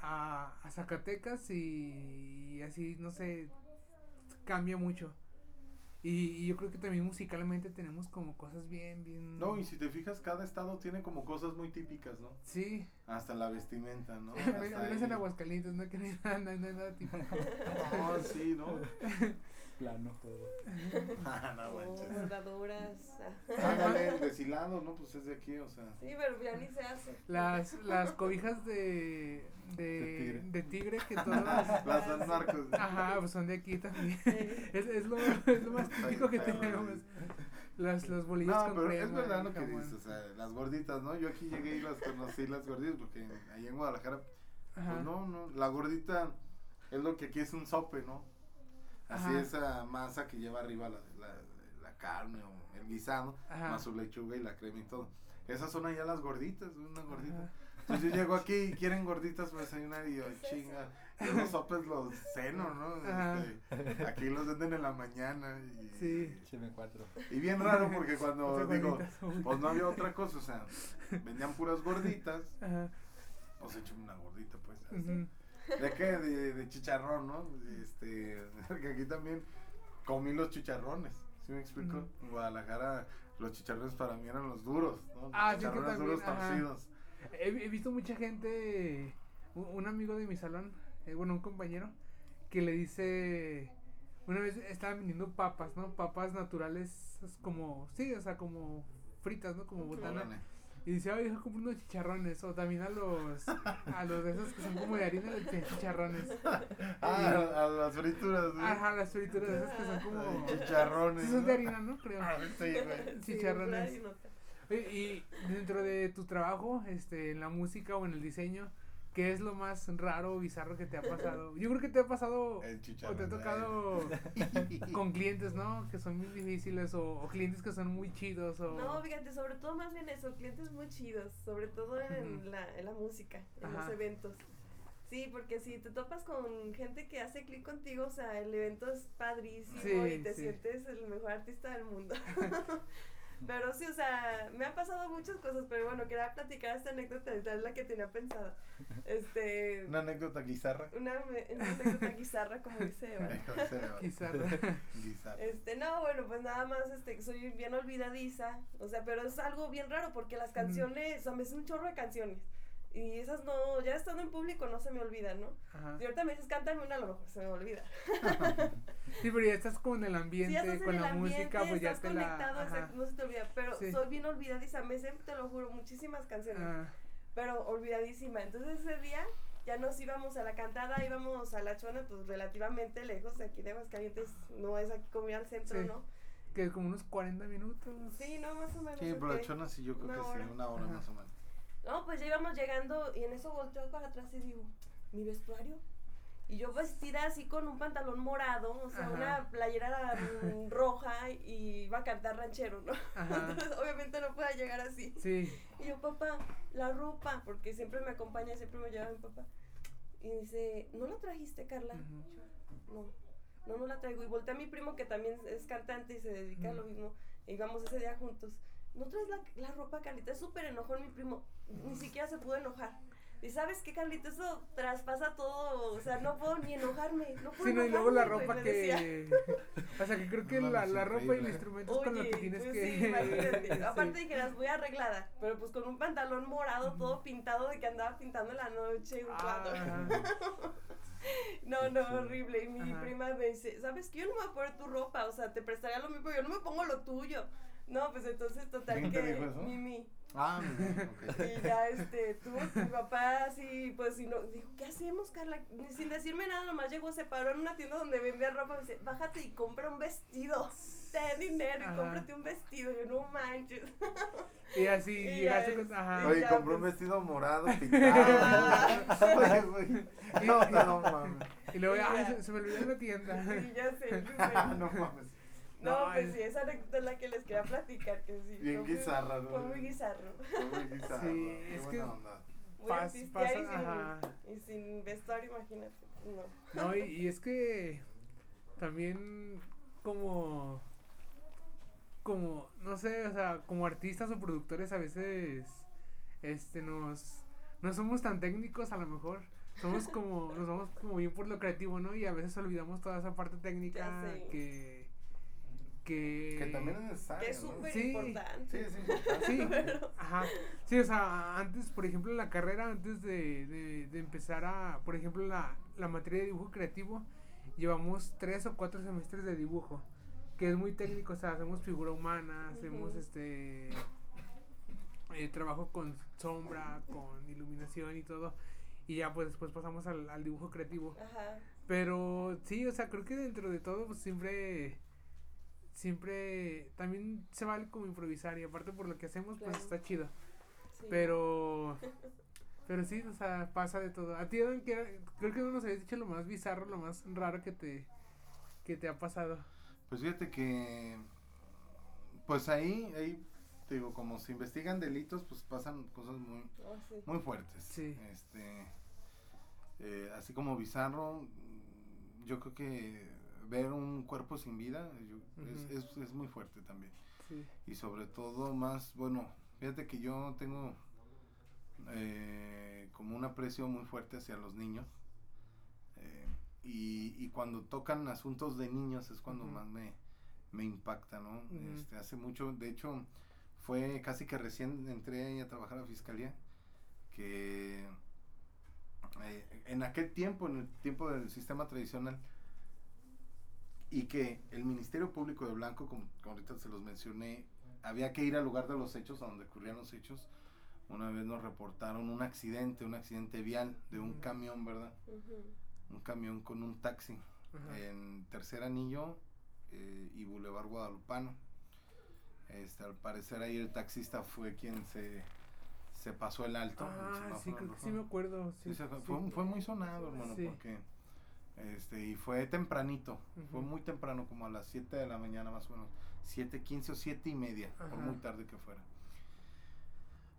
a, a Zacatecas y, y así, no sé, cambia mucho. Y, y yo creo que también musicalmente tenemos como cosas bien, bien... No, y si te fijas, cada estado tiene como cosas muy típicas, ¿no? Sí, Hasta la vestimenta, ¿no? Hasta en. Aguascalientes, no que no hay nada, no hay nada tipo. No, sí, ¿no? Plano todo. Ah, no Oh, manches. bordadoras. Ándale, el deshilado, ¿no? Pues es de aquí, o sea. Sí, pero ya ni se hace. Las, las cobijas de, de, De de tigre que todas... Las San Marcos. Ajá, pues son de aquí también. Sí. Es, es, lo, es lo más típico que tenemos. Las, los bolillos No, con pero crema es verdad lo que jamón. dices, o sea, las gorditas, ¿no? Yo aquí llegué y las conocí, las gorditas, porque ahí en Guadalajara, Ajá. pues no, no, la gordita es lo que aquí es un sope, ¿no? Así Ajá. esa masa que lleva arriba la, la, la carne o el guisado, Ajá. más su lechuga y la crema y todo. Esas son allá las gorditas, una gordita. Ajá. Entonces yo llego aquí y quieren gorditas para desayunar y yo, ¿Qué es chinga, yo los sopes los ceno, ¿no? Este, aquí los venden en la mañana y, Sí. 4. y bien raro porque cuando digo, gorditas. pues no había otra cosa, o sea, vendían puras gorditas, Ajá. pues échame una gordita, pues. así. ujú. ¿De qué? De, de chicharrón, ¿no? Este, que aquí también comí los chicharrones, ¿sí me explico? En Guadalajara los chicharrones para mí eran los duros, ¿no? Los Ah, sí, que chicharrones también, duros ajá. torcidos. He, he visto mucha gente, un, un amigo de mi salón, eh, bueno, un compañero, que le dice, una vez estaban vendiendo papas, ¿no? Papas naturales, es como, sí, o sea, como fritas, ¿no? Como botana. Y dice, ay, deja comprar unos chicharrones. O también a los, a los de esos que son como de harina de chicharrones. Ah, a las frituras, ¿no? Ajá, las frituras de esas que son como... Ay, chicharrones. Sí, son ¿no? de harina, ¿no? Creo. Ah, sí, güey. Sí, Chicharrones. Oye, Y dentro de tu trabajo, este, en la música o en el diseño, ¿qué es lo más raro o bizarro que te ha pasado? Yo creo que te ha pasado El o te ha tocado con clientes, ¿no? Que son muy difíciles o, o clientes que son muy chidos o... No, fíjate, sobre todo más bien eso, clientes muy chidos, sobre todo en, la, en la música, en los Ajá. eventos. Sí, porque si te topas con gente que hace clic contigo, o sea, el evento es padrísimo Sí, y te sí. sientes el mejor artista del mundo. pero sí, o sea, me han pasado muchas cosas, pero bueno, quería platicar esta anécdota, esta es la que tenía pensada. Este, Una anécdota guizarra. una, anécdota guizarra, como dice Eva. Guizarra. Este, no, bueno, pues nada más, este, soy bien olvidadiza, o sea, pero es algo bien raro porque las canciones, o sea, me sé un chorro de canciones y esas no, ya estando en público no se me olvidan, ¿no? Ajá. Si ahorita me dices, cántame una, a lo mejor se me olvida. Sí, pero ya estás como en el ambiente, en con el la ambiente, música, pues ya estás te conectado, exacto, no se te olvida, pero Sí. soy bien olvidadiza, me sé, te lo juro, muchísimas canciones, Ah, pero olvidadísima. Entonces ese día ya nos íbamos a la cantada, íbamos a la chona, pues relativamente lejos de aquí de Aguascalientes, no es aquí como ir al centro, Sí. ¿no? Que como unos 40 minutos. Sí, no, más o menos. Sí, pero la chona sí, yo creo Una que hora. sí, una hora Ajá. más o menos. No, pues ya íbamos llegando y en eso volteo para atrás y digo, ¿mi vestuario? Y yo vestida así con un pantalón morado, o sea, Ajá. una playera roja y iba a cantar ranchero, ¿no? Ajá. Entonces, obviamente no pueda llegar así. Sí. Y yo, papá, la ropa, porque siempre me acompaña, siempre me lleva mi papá. Y dice, ¿no la trajiste, Carla? Ujú. No, no, no la traigo. Y volteé a mi primo que también es cantante y se dedica a lo mismo. E íbamos ese día juntos. ¿No traes la, la ropa, Carlita? Es súper enojón mi primo. Ni siquiera se pudo enojar. Y sabes qué, Carlita, eso traspasa todo. O sea, no puedo ni enojarme. No puedo Sí, no, y luego la ropa decía. que. O sea, que creo que No la, la ropa y el instrumento es con lo Oye, que tienes pues que. sí, imagínate. Sí. Aparte dijeras, voy arreglada, pero pues con un pantalón morado, todo pintado de que andaba pintando en la noche, un. Ah, No, no, horrible. Y mi Ajá. prima me dice, ¿sabes qué? Yo no me voy a poner tu ropa, o sea, te prestaría lo mismo, yo no me pongo lo tuyo. No, pues entonces total ¿Quién que te dijo eso? Mimi. Ah, ok. Y ya este, tuvo mi papá así, pues y no, dijo, ¿qué hacemos, Carla? Sin decirme nada, nomás llegó, se paró en una tienda donde vendía ropa, me dice, bájate y compra un vestido. Ten dinero y Ajá. cómprate un vestido. Yo no manches. Y así Y llegaste con. Ajá. Oye, compró un pues. vestido morado pintado. Oye, güey. No, no mames. Y luego, y ay, se, se me olvidó en la tienda. Sí, ya sé. No mames. No, No, pues es- sí, esa anécdota es la que les quería platicar. Que sí, Bien fue muy- guizarra, ¿no? Fue muy guizarro. Fue muy guisado, Sí, qué es buena que- onda. Pas- artista pasa- y, sin, ajá. y sin vestuario, imagínate. No. No, y, y es que también como como no sé, o sea, como artistas o productores a veces este nos no somos tan técnicos a lo mejor. Somos como nos vamos como bien por lo creativo, ¿no? Y a veces olvidamos toda esa parte técnica que que Que también es necesario. Que es ¿no? súper Sí. importante. Sí, es importante. Sí, ajá. Sí, o sea, antes, por ejemplo, en la carrera, antes de, de, de empezar a, por ejemplo, la, la materia de dibujo creativo, llevamos tres o cuatro semestres de dibujo, que es muy técnico, o sea, hacemos figura humana, hacemos este eh, trabajo con sombra, con iluminación y todo, y ya pues después pasamos al, al dibujo creativo. Ajá. Pero sí, o sea, creo que dentro de todo, pues siempre, siempre, también se vale como improvisar y aparte por lo que hacemos, pues está chido. Sí. Pero, pero sí, o sea, pasa de todo. A ti, Adán, ¿qué era- creo que no nos habías dicho lo más bizarro, lo más raro que te, que te ha pasado. Pues fíjate que, pues ahí, ahí, te digo, como se investigan delitos, pues pasan cosas muy, Oh, sí. muy fuertes. Sí. Este, eh, así como bizarro, yo creo que ver un cuerpo sin vida yo- es, es, es muy fuerte también. Sí. Y sobre todo más, bueno, fíjate que yo tengo eh, como un aprecio muy fuerte hacia los niños. eh, y, y cuando tocan asuntos de niños es cuando más me, me impacta, ¿no? Este, hace mucho, de hecho, fue casi que recién entré a trabajar a la fiscalía, que eh, en aquel tiempo, en el tiempo del sistema tradicional, y que el Ministerio Público de Blanco, como, como ahorita se los mencioné, había que ir al lugar de los hechos, a donde ocurrían los hechos. Una vez nos reportaron un accidente, un accidente vial de un camión, ¿verdad? Un camión con un taxi en Tercer Anillo eh, y Boulevard Guadalupano. Este, al parecer ahí el taxista fue quien se, se pasó el alto. el ah, sí, creo que sí me acuerdo. Sí, fue, sí. fue, muy sonado, hermano, porque este y fue tempranito, fue muy temprano, como a las 7 de la mañana más o menos, 7, 15 o 7 y media, por muy tarde que fuera.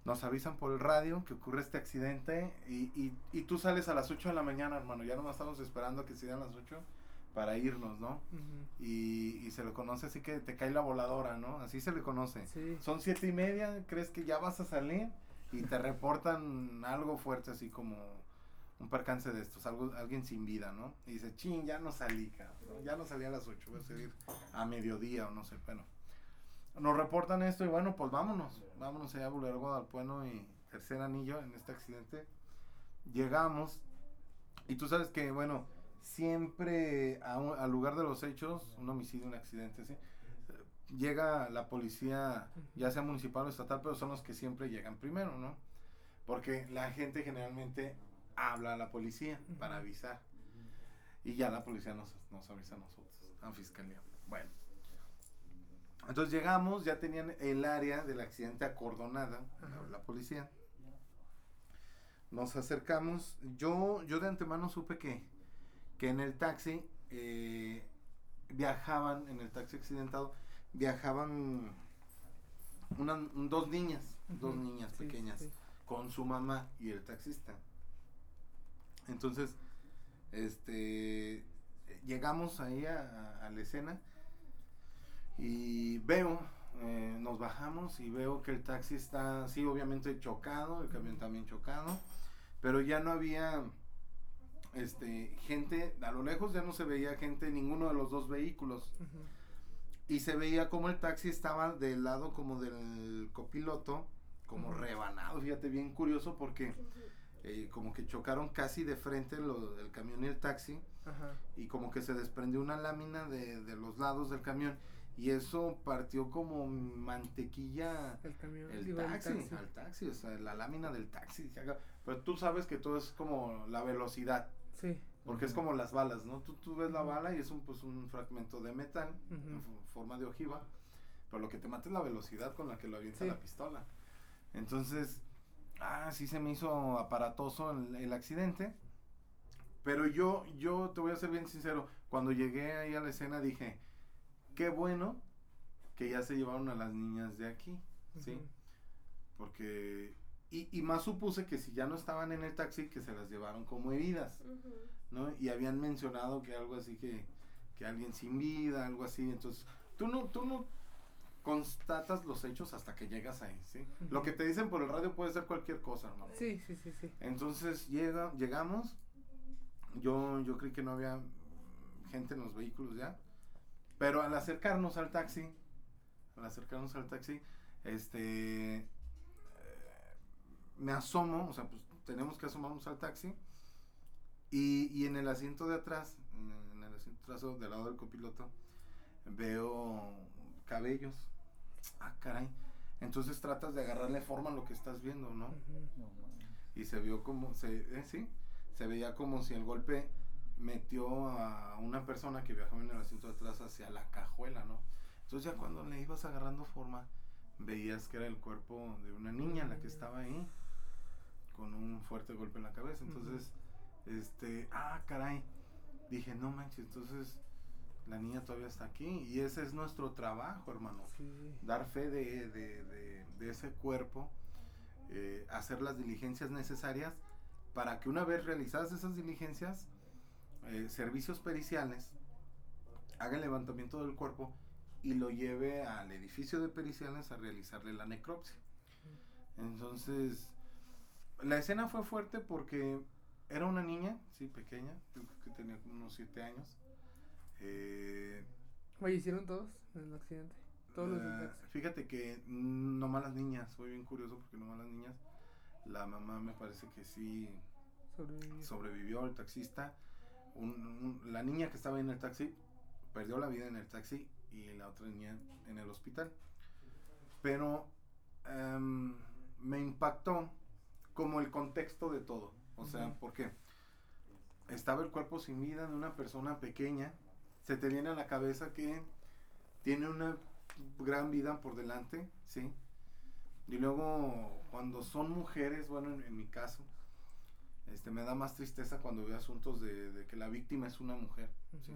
Nos avisan por el radio que ocurre este accidente y, y, y tú sales a las 8 de la mañana, hermano, ya nomás estamos esperando a que se den las 8 para irnos, ¿no? Y, y se le conoce así que te cae la voladora, ¿no? Así se le conoce. Sí. Son siete y media, crees que ya vas a salir y te reportan algo fuerte así como un percance de estos, algo, alguien sin vida, ¿no? Y dice, chin, ya no salí, ya no salí a las 8, voy a salir a mediodía o no sé, bueno. Nos reportan esto y bueno, pues vámonos, vámonos allá a Guadalpueno y Tercer Anillo en este accidente. Llegamos y tú sabes que, bueno, siempre al lugar de los hechos, un homicidio, un accidente, ¿sí? llega la policía, ya sea municipal o estatal, pero son los que siempre llegan primero, ¿no? Porque la gente generalmente habla a la policía para avisar. Y ya la policía nos, nos avisa a nosotros, a fiscalía. Bueno. Entonces llegamos, ya tenían el área del accidente acordonada, la, la policía. Nos acercamos. Yo, yo de antemano supe que, que en el taxi eh, viajaban, en el taxi accidentado, viajaban una, dos niñas, dos niñas sí, pequeñas, sí. con su mamá y el taxista. Entonces, este, llegamos ahí a, a la escena y veo, eh, nos bajamos y veo que el taxi está, sí, obviamente chocado, el camión también chocado, pero ya no había, este, gente, a lo lejos ya no se veía gente en ninguno de los dos vehículos. Y se veía como el taxi estaba del lado como del copiloto, como rebanado, fíjate, bien curioso porque eh, como que chocaron casi de frente lo, el camión y el taxi Ajá. y como que se desprendió una lámina de, de los lados del camión y eso partió como mantequilla El camión. el digo, el taxi, al taxi, o sea, la lámina del taxi. Pero tú sabes que todo es como la velocidad, Sí. porque es como las balas, ¿no? Tú, tú ves la bala y es un, pues, un fragmento de metal en fo- forma de ojiva, pero lo que te mata es la velocidad con la que lo avienta Sí. la pistola. Entonces, ah, sí se me hizo aparatoso el, el accidente. Pero yo, yo te voy a ser bien sincero, cuando llegué ahí a la escena dije, qué bueno que ya se llevaron a las niñas de aquí, ¿sí? Porque, y, y más supuse que si ya no estaban en el taxi, que se las llevaron como heridas. ¿no? Y habían mencionado que algo así que, que alguien sin vida, algo así, entonces, tú no, tú no constatas los hechos hasta que llegas ahí, ¿sí? Lo que te dicen por el radio puede ser cualquier cosa, hermano. Sí, sí, sí, sí. Entonces llega, llegamos, yo, yo creí que no había gente en los vehículos ya, pero al acercarnos al taxi, al acercarnos al taxi, este, eh, me asomo, o sea, pues tenemos que asomarnos al taxi, y, y en el asiento de atrás, en el, en el asiento trasero del lado del copiloto, veo cabellos, ah, caray, entonces tratas de agarrarle forma a lo que estás viendo, ¿no? Y se vio como se eh, sí se veía como si el golpe metió a una persona que viajaba en el asiento de atrás hacia la cajuela no entonces ya cuando le ibas agarrando forma veías que era el cuerpo de una niña la que estaba ahí con un fuerte golpe en la cabeza. Entonces este ah caray. Dije no manches entonces la niña todavía está aquí y ese es nuestro trabajo hermano Sí. dar fe de, de- de- de ese cuerpo, eh, hacer las diligencias necesarias para que una vez realizadas esas diligencias, eh, servicios periciales haga el levantamiento del cuerpo y lo lleve al edificio de periciales a realizarle la necropsia. Entonces, la escena fue fuerte porque era una niña, sí, pequeña, creo que tenía como unos 7 años. Eh, Fallecieron todos en el accidente. Todos los taxi. Fíjate que mm, no malas niñas, fue bien curioso porque no malas niñas. La mamá me parece que sí Sobrevivió. sobrevivió, el taxista. Un- un- la niña que estaba en el taxi perdió la vida en el taxi y la otra niña en el hospital. Pero em, me impactó como el contexto de todo. O sea, Ujú. porque estaba el cuerpo sin vida de una persona pequeña. Se te viene a la cabeza que tiene una gran vida por delante, ¿sí? Y luego cuando son mujeres, bueno, en, en mi caso, este me da más tristeza cuando veo asuntos de, de que la víctima es una mujer, ¿sí?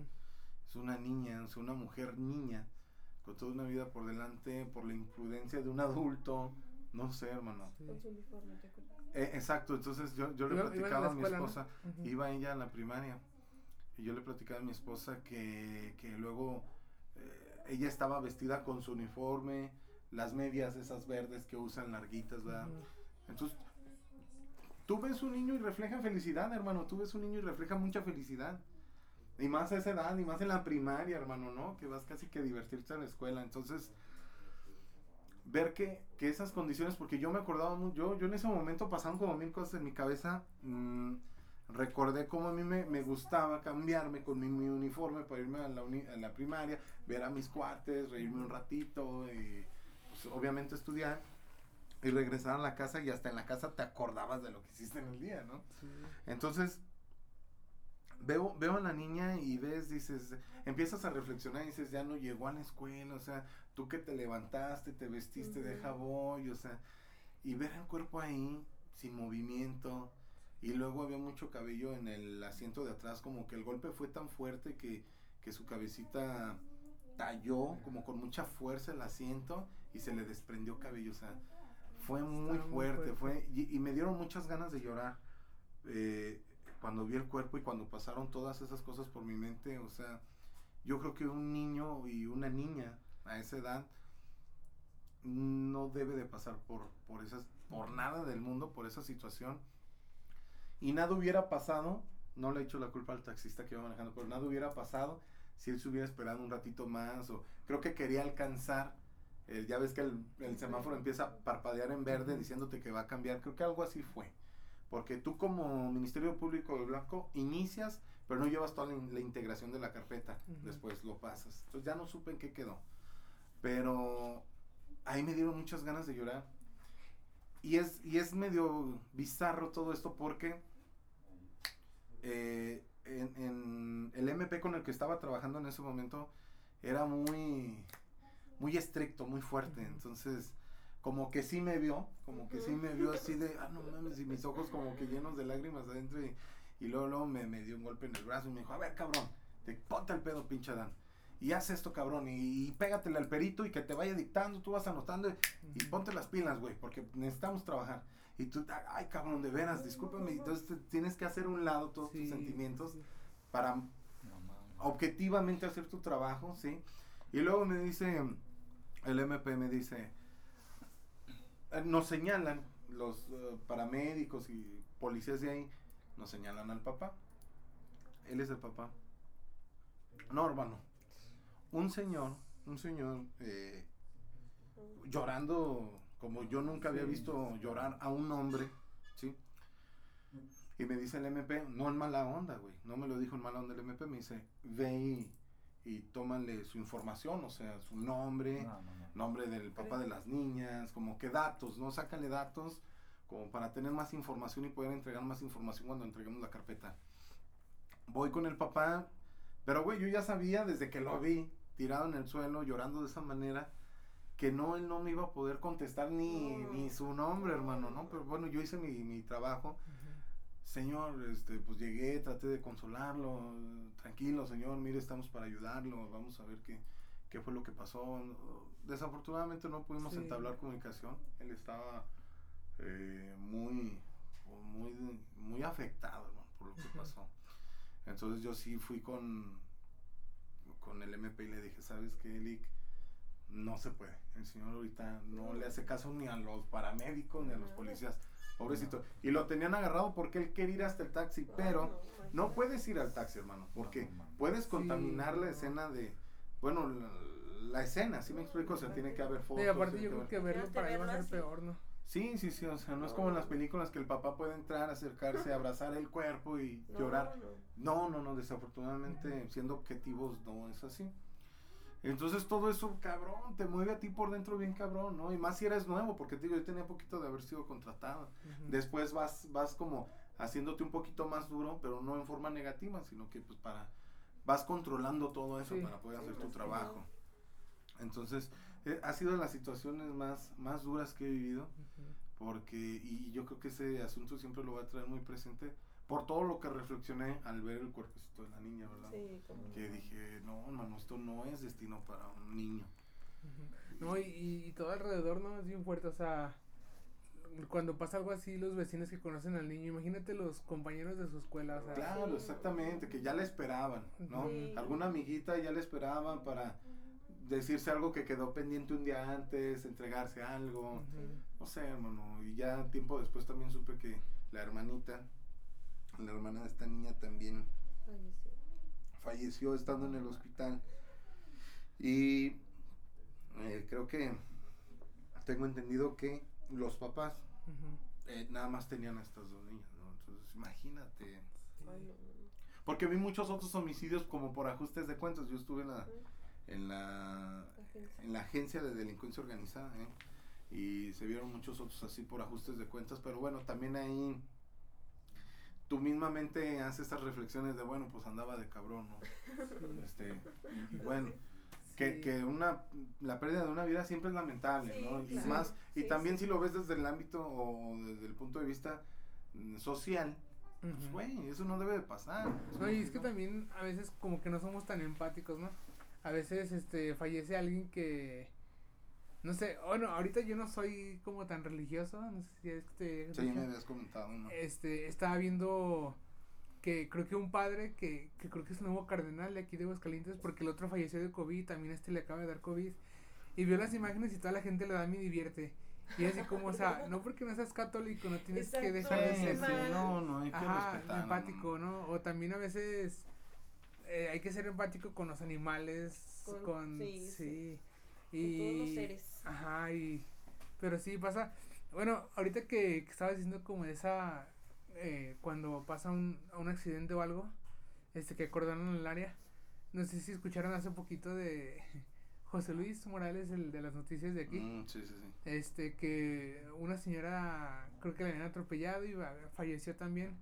Es una niña, es una mujer niña, con toda una vida por delante, por la imprudencia de un adulto, no sé, hermano. Sí. Con su uniforme, ¿te acuerdas? Eh, exacto, entonces yo, yo le platicaba la a mi escuela, ¿no? esposa, iba ella a la primaria, y yo le platicaba a mi esposa que, que luego eh, ella estaba vestida con su uniforme, las medias esas verdes que usan larguitas, ¿verdad? Entonces, tú ves un niño y refleja felicidad, hermano. Tú ves un niño y refleja mucha felicidad. Y más a esa edad, y más en la primaria, hermano, ¿no? Que vas casi que a divertirte en la escuela. Entonces, ver que, que esas condiciones, porque yo me acordaba mucho, yo, yo en ese momento pasaban como mil cosas en mi cabeza. mm, recordé cómo a mí me, me gustaba cambiarme con mi, mi uniforme para irme a la, uni- a la primaria, ver a mis cuates, reírme un ratito y pues, obviamente estudiar. y regresar a la casa y hasta en la casa te acordabas de lo que hiciste en el día, ¿no? Sí. Entonces, veo, veo a la niña y ves, dices, empiezas a reflexionar y dices, ya no llegó a la escuela, o sea, tú que te levantaste, te vestiste de jabón, o sea, y ver el cuerpo ahí, sin movimiento, y luego había mucho cabello en el asiento de atrás, como que el golpe fue tan fuerte que, que su cabecita talló como con mucha fuerza el asiento y se le desprendió cabello, o sea, fue muy fuerte, fuerte. fue, y, y me dieron muchas ganas de llorar eh, cuando vi el cuerpo y cuando pasaron todas esas cosas por mi mente, o sea, yo creo que un niño y una niña a esa edad no debe de pasar por, por esas, por nada del mundo, por esa situación. Y nada hubiera pasado, no le he hecho la culpa al taxista que iba manejando, pero nada hubiera pasado si él se hubiera esperado un ratito más, o creo que quería alcanzar, eh, ya ves que el, el semáforo empieza a parpadear en verde diciéndote que va a cambiar, creo que algo así fue. Porque tú como Ministerio Público de Blanco inicias, pero no llevas toda la, in- la integración de la carpeta. Después lo pasas. Entonces ya no supe en qué quedó. Pero ahí me dieron muchas ganas de llorar. Y es, y es medio bizarro todo esto porque eh, en, en el MP con el que estaba trabajando en ese momento era muy, muy estricto, muy fuerte. Entonces, como que sí me vio, como que sí me vio así de, ah, no mames, y mis ojos como que llenos de lágrimas adentro. Y, y luego, luego me, me dio un golpe en el brazo y me dijo, a ver, cabrón, te ponte el pedo, pinche Adán. Y haz esto, cabrón, y, y pégatele al perito y que te vaya dictando, tú vas anotando y, ponte las pilas, güey, porque necesitamos trabajar. Y tú, ay, cabrón, de veras, discúlpame. Entonces te- tienes que hacer un lado todos Sí, tus sentimientos sí. para No objetivamente hacer tu trabajo, ¿sí? Y luego me dice, el MP me dice, eh, nos señalan los eh, paramédicos y policías de ahí, nos señalan al papá. Él es el papá. No, hermano. Un señor, un señor eh, llorando como yo nunca había visto llorar a un hombre, ¿sí? Y me dice el MP, no en mala onda, güey, no me lo dijo en mala onda el MP, me dice, ve y, y tómale su información, o sea, su nombre, No, no, no. nombre del papá de las niñas, como que datos, ¿no? Sácale datos como para tener más información y poder entregar más información cuando entreguemos la carpeta. Voy con el papá, pero güey, yo ya sabía desde que lo vi tirado en el suelo llorando de esa manera que no, él no me iba a poder contestar ni, No. ni su nombre, hermano, ¿no? Pero bueno, yo hice mi, mi trabajo. Señor, este, pues llegué, traté de consolarlo. Tranquilo, señor, mire, estamos para ayudarlo. Vamos a ver qué, qué fue lo que pasó. Desafortunadamente no pudimos Sí. entablar comunicación. Él estaba eh, muy, muy, muy afectado ¿no? por lo que pasó. Entonces yo sí fui con, con el MP y le dije, ¿sabes qué, Lick? No se puede. El señor ahorita no le hace caso ni a los paramédicos ni a los policías. Pobrecito. Y lo tenían agarrado porque él quería ir hasta el taxi, pero no puedes ir al taxi, hermano, porque puedes contaminar la escena de, bueno, la, la escena, ¿sí me explico? O sea, tiene que haber fotos. Y aparte yo creo que verlo para él va a ser peor, ¿no? Sí, sí, sí, o sea, no es como en las películas que el papá puede entrar, acercarse, abrazar el cuerpo y llorar. No, no, no, desafortunadamente, siendo objetivos, no es así. Entonces todo eso, cabrón, te mueve a ti por dentro bien cabrón, ¿no? Y más si eres nuevo, porque te digo, yo tenía poquito de haber sido contratado. Después vas, vas como haciéndote un poquito más duro, pero no en forma negativa, sino que pues para, vas controlando todo eso Sí. para poder Sí, hacer tu trabajo. Entonces, eh, ha sido de las situaciones más, más duras que he vivido porque y yo creo que ese asunto siempre lo voy a traer muy presente por todo lo que reflexioné al ver el cuerpecito de la niña, ¿verdad? Sí, como Que dije, no, hermano, esto no es destino para un niño. No, y, y todo alrededor, ¿no? Es bien fuerte, o sea, cuando pasa algo así, los vecinos que conocen al niño, imagínate los compañeros de su escuela, o sea, Claro, exactamente, que ya le esperaban, ¿no? Sí. Alguna amiguita ya le esperaban para decirse algo que quedó pendiente un día antes, entregarse algo, no sé, hermano, y ya tiempo después también supe que la hermanita, la hermana de esta niña también falleció. falleció estando en el hospital. Y eh, creo que tengo entendido que los papás eh, nada más tenían a estas dos niñas, ¿no? Entonces, imagínate. Porque vi muchos otros homicidios como por ajustes de cuentas. Yo estuve en la, en la, Agencia. en la agencia de delincuencia organizada, ¿eh? y se vieron muchos otros así por ajustes de cuentas, pero bueno, también ahí tú mismamente haces estas reflexiones de, bueno, pues andaba de cabrón, ¿no? Este, y, y bueno, que, que una, la pérdida de una vida siempre es lamentable, Sí, ¿no? Y claro. más, y también sí. si lo ves desde el ámbito o desde el punto de vista social, pues Ujú. güey, eso no debe de pasar. No, y es que también a veces como que no somos tan empáticos, ¿no? A veces este fallece alguien que no sé, bueno, ahorita yo no soy como tan religioso, no sé si es que te Sí, me habías comentado, ¿no? este estaba viendo que creo que un padre que, que creo que es el nuevo cardenal de aquí de Aguascalientes porque el otro falleció de COVID, también este le acaba de dar COVID y vio las imágenes y toda la gente le da mi divierte. Y así como, o sea, no porque no seas católico no tienes que dejar de ser sí, no, no, hay que Ajá, respetar. empático, ¿no? O también a veces eh, hay que ser empático con los animales, con, Con- sí, sí, sí. y Con todos los seres. ajá, y pero sí pasa, bueno, ahorita que, que estaba diciendo como esa eh, cuando pasa un, un accidente o algo, este que acordaron en el área, no sé si escucharon hace poquito de José Luis Morales, el de las noticias de aquí Mm, sí, sí, sí. este que una señora creo que la habían atropellado y falleció también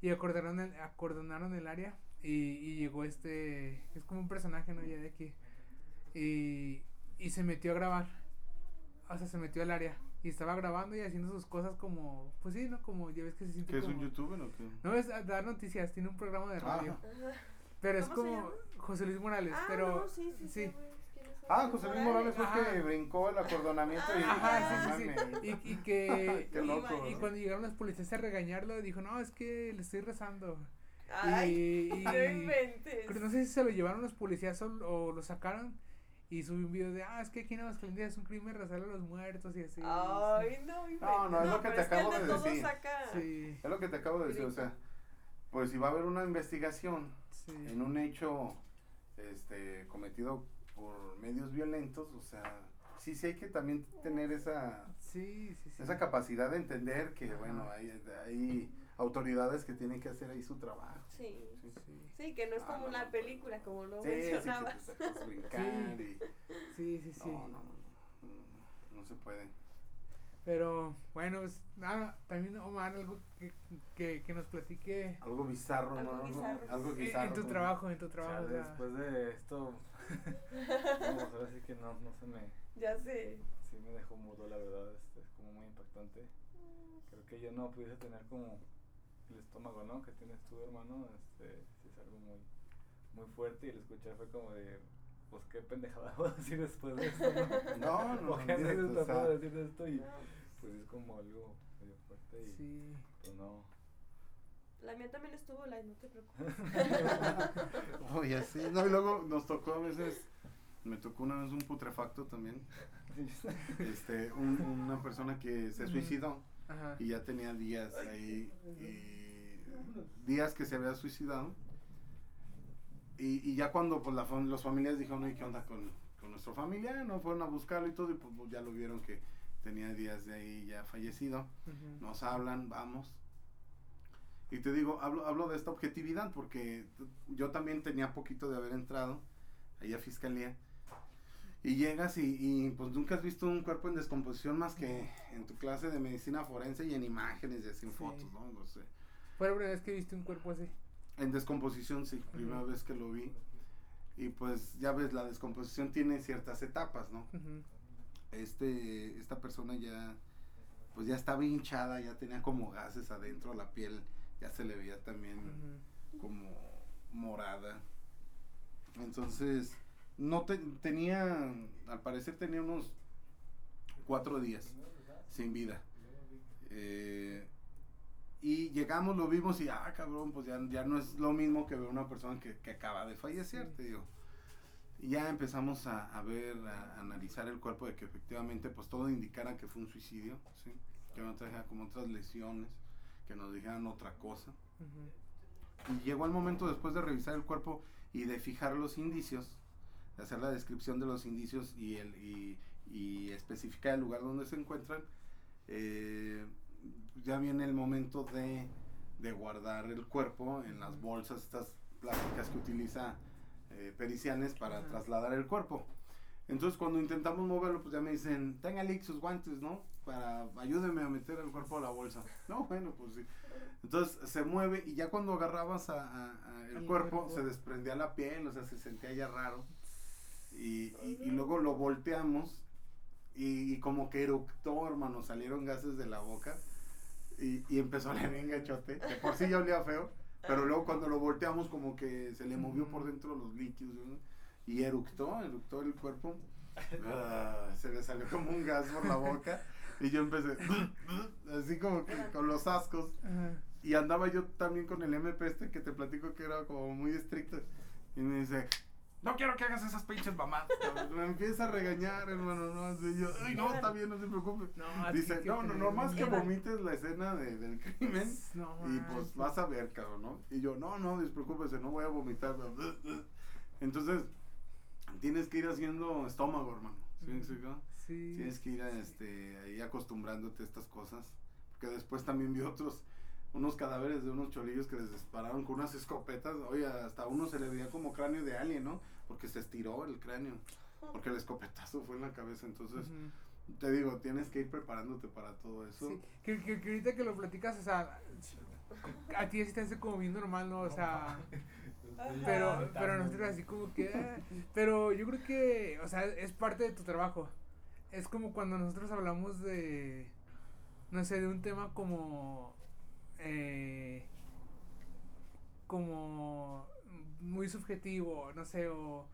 y acordaron el, acordonaron el área y, y llegó este es como un personaje no ya de aquí y, y se metió a grabar o sea se metió al área y estaba grabando y haciendo sus cosas como pues sí no como ya ves que se siente ¿Qué es como un youtuber o qué? no es a- dar noticias tiene un programa de radio pero es ¿Cómo se como? José Luis Morales Ah, pero no, sí. Ah, José Luis Morales fue el que brincó el acordonamiento y... Ajá, sí, sí, Mames. sí. Y, y que. Qué y- loco, y, ¿no? cuando llegaron los policías a regañarlo, dijo: No, es que le estoy rezando. Ay, y. no inventes. creo- no sé si se lo llevaron los policías o, o lo sacaron. Y subió un video de: Ah, es que aquí en Aguascalientes es un crimen rezar a los muertos y así. Ay, no, inventes. No, no, es lo que te acabo de decir. Sí, Es lo que te acabo de decir, o sea, pues si va a haber una investigación sí. en un hecho este cometido por medios violentos, o sea, sí, sí hay que también tener esa Sí, sí, sí. esa capacidad de entender que, Ajá. bueno, hay, hay autoridades que tienen que hacer ahí su trabajo. Sí. Sí, Sí, Sí, que no es Ah, como no, una no. película, como lo Sí, sí, que mencionabas. te a brincar y... sí, sí. sí. No, no, no, no, no se puede. Pero bueno, pues nada, también Omar, algo que, que, que nos platique Algo bizarro, Algo ¿no? Algo- bizarro. Algo en- bizarro. en tu como- trabajo, en tu trabajo. O sea, después de esto, vamos, ahora sí que no, no se me, Ya sé. sí me dejó mudo, la verdad, este, es como muy impactante. Creo que yo no pudiese tener como el estómago, ¿no? Que tienes tú, hermano, este, es algo muy, muy fuerte y el escuchar fue como de, pues qué pendejada voy a decir después de esto, ¿no? No, no, ¿O qué olvídate, anécdota o sea, decir de esto? Y pues es como algo medio fuerte y sí. pues no. La mía también estuvo live, no te preocupes. Oye, sí. No, y luego nos tocó a veces, me tocó una vez un putrefacto también. Este, un- una persona que se suicidó Ajá. y ya tenía días ahí, y días que se había suicidado. Y, y ya cuando pues la los familiares dijeron, "Oye, ¿qué onda con, con nuestro familiar? No fueron a buscarlo y todo, y pues ya lo vieron que tenía días de ahí ya fallecido. Nos hablan, vamos. Y te digo, hablo, hablo de esta objetividad porque yo también tenía poquito de haber entrado ahí a fiscalía. Y llegas y, y, pues nunca has visto un cuerpo en descomposición más que en tu clase de medicina forense y en imágenes y así en Sí. fotos, ¿no? No sé. Fue la primera vez que viste un cuerpo así. En descomposición, sí, primera vez que lo vi. Y pues ya ves, la descomposición tiene ciertas etapas, ¿no? Este esta persona ya pues ya estaba hinchada ya tenía como gases adentro la piel ya se le veía también como morada entonces no te- tenía al parecer tenía unos cuatro días sin vida Eh, y llegamos lo vimos y ah cabrón pues ya, ya no es lo mismo que ver una persona que, que acaba de fallecer te digo y ya empezamos a, a ver, a, analizar el cuerpo de que efectivamente pues todo indicara que fue un suicidio, ¿sí? que no trajera como otras lesiones, que nos dijeran otra cosa. Y llegó el momento después de revisar el cuerpo y de fijar los indicios, de hacer la descripción de los indicios y, el, y, y especificar el lugar donde se encuentran, eh, ya viene el momento de, de guardar el cuerpo en las bolsas, estas plásticas que utiliza eh, pericianes para Ajá. trasladar el cuerpo. Entonces cuando intentamos moverlo, pues ya me dicen, tenga Lick sus guantes, ¿no? Para ayúdeme a meter el cuerpo a la bolsa. No, bueno, pues sí. Entonces se mueve y ya cuando agarrabas a, a- a el cuerpo, cuerpo. se desprendía la piel, o sea, se sentía ya raro. Y, y, y luego lo volteamos y, y como que eructó, hermano, salieron gases de la boca y, y empezó a oler bien gachote. De por sí ya olía feo, pero luego cuando lo volteamos como que se le movió por dentro los líquidos ¿no? y eructó, eructó el cuerpo. Ah, se le salió como un gas por la boca y yo empecé así como que con los ascos y andaba yo también con el MP este que te platico que era como muy estricto. Y me dice, no quiero que hagas esas pinches mamadas. cabrón". Me empieza a regañar, hermano. No, Así yo, ay, no, está bien, no se preocupe. No, Dice, no, no, nomás que vomites la escena de- del crimen. No, Y pues vas a ver, cabrón, ¿no? Y yo, no, no, despreocúpese, no voy a vomitar. Entonces, tienes que ir haciendo estómago, hermano. ¿Sí me explico? Sí. Tienes que ir a, este, ahí acostumbrándote a estas cosas. Porque después también vi otros, unos cadáveres de unos cholillos que les dispararon con unas escopetas. Oye, hasta uno se le veía como cráneo de alien, ¿no? Porque se estiró el cráneo. Porque el escopetazo fue en la cabeza. Entonces, te digo, tienes que ir preparándote para todo eso. Sí, que, que, que ahorita que lo platicas, o sea, a ti sí te hace como bien normal, ¿no? O sea, pero, pero nosotros así como que, pero yo creo que, o sea, es parte de tu trabajo. Es como cuando nosotros hablamos de, no sé, de un tema como, eh, como muy subjetivo, no sé, o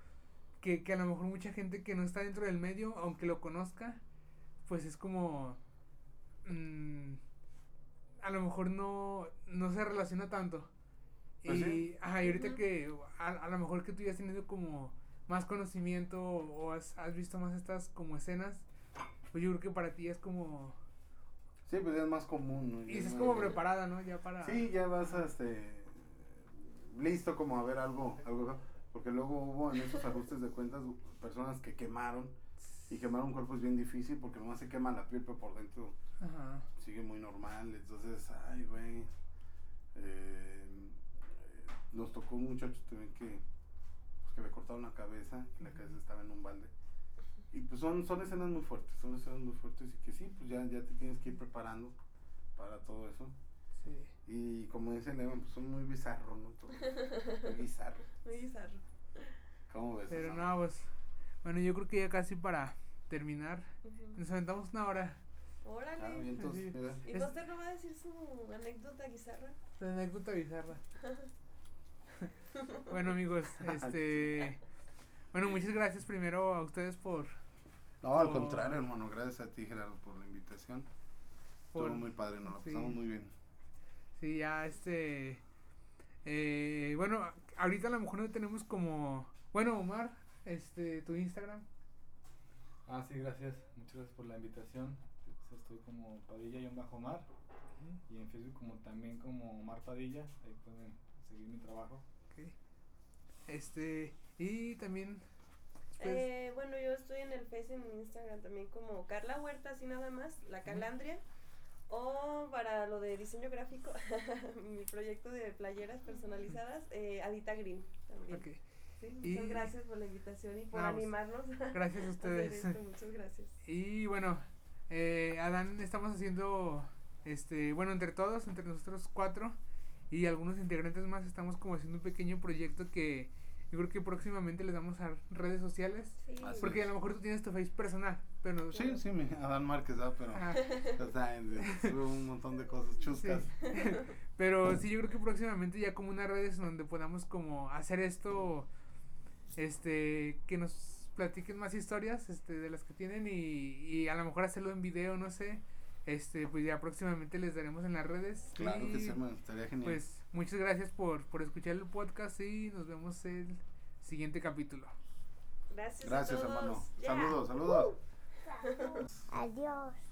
que, que a lo mejor mucha gente que no está dentro del medio, aunque lo conozca, pues es como, mm, a lo mejor no, no se relaciona tanto. Pues y, sí. ajá, y ahorita Ujú. que a, a lo mejor que tú ya has tenido como más conocimiento o has, has visto más estas como escenas, pues yo creo que para ti es como... Sí, pues ya es más común, ¿no? Y Ya estás no- como preparada, ¿no? Ya para... Sí, ya vas este, listo como a ver algo, algo, porque luego hubo en esos ajustes de cuentas personas que quemaron y quemar un cuerpo es bien difícil porque nomás se quema la piel pero por dentro Ajá. sigue muy normal, entonces, ay, güey, eh, nos tocó un muchacho también que, pues, que le cortaron la cabeza, que la cabeza estaba en un balde. Y pues son, son escenas muy fuertes, son escenas muy fuertes y que sí, pues ya, ya te tienes que ir preparando para todo eso. Sí. Y como dice Levan, pues son muy bizarros, ¿no? Todo. Muy bizarro. Muy bizarro. ¿Cómo ves? Pero no, pues... Bueno, yo creo que ya casi para terminar, nos aventamos una hora. Órale. Ah, bien, entonces, Sí. mira. ¿Y Es- Foster no va a decir su anécdota guizarra? La anécdota bizarra. bueno, amigos, este. Bueno, muchas gracias primero a ustedes por. No, al por- contrario, hermano, gracias a ti, Gerardo, por la invitación. por Estuvo muy padre, nos la sí. pasamos muy bien. Sí, ya este. Eh, bueno, ahorita a lo mejor no tenemos como. Bueno, Omar, este, tu Instagram. Ah, sí, gracias. Muchas gracias por la invitación. Pues Estoy como Padilla y bajo Omar. Y en Facebook como también como Omar Padilla. Ahí pueden seguir mi trabajo. ok. Este. Y también. después- Eh, bueno, yo estoy en el Face y en Instagram también como Carla Huerta, así nada más, la Calandria. O para lo de diseño gráfico, mi proyecto de playeras personalizadas, eh, Adita Green también. Sí, Y- muchas gracias por la invitación y por No, pues, animarnos Gracias a ustedes. esto. Muchas gracias. Y bueno, eh, Adán, estamos haciendo, este, bueno, entre todos, entre nosotros cuatro y algunos integrantes más, estamos como haciendo un pequeño proyecto que yo creo que próximamente les vamos a dar redes sociales. Sí. Porque a lo mejor tú tienes tu face personal, pero... Sí, sí, mi Adán Márquez, ¿verdad? Pero, ya saben, de- sube un montón de cosas chuscas. Sí. Pero sí, yo creo que próximamente ya como unas redes en donde podamos como hacer esto, este, que nos platiquen más historias, este, de las que tienen y, y a lo mejor hacerlo en video, no sé, este, pues ya próximamente les daremos en las redes. Claro y, que sí, hermano, estaría genial. Pues muchas gracias por, por escuchar el podcast y nos vemos el siguiente capítulo. Gracias, a Gracias, todos. hermano. Ya. Saludos, saludos. Adiós.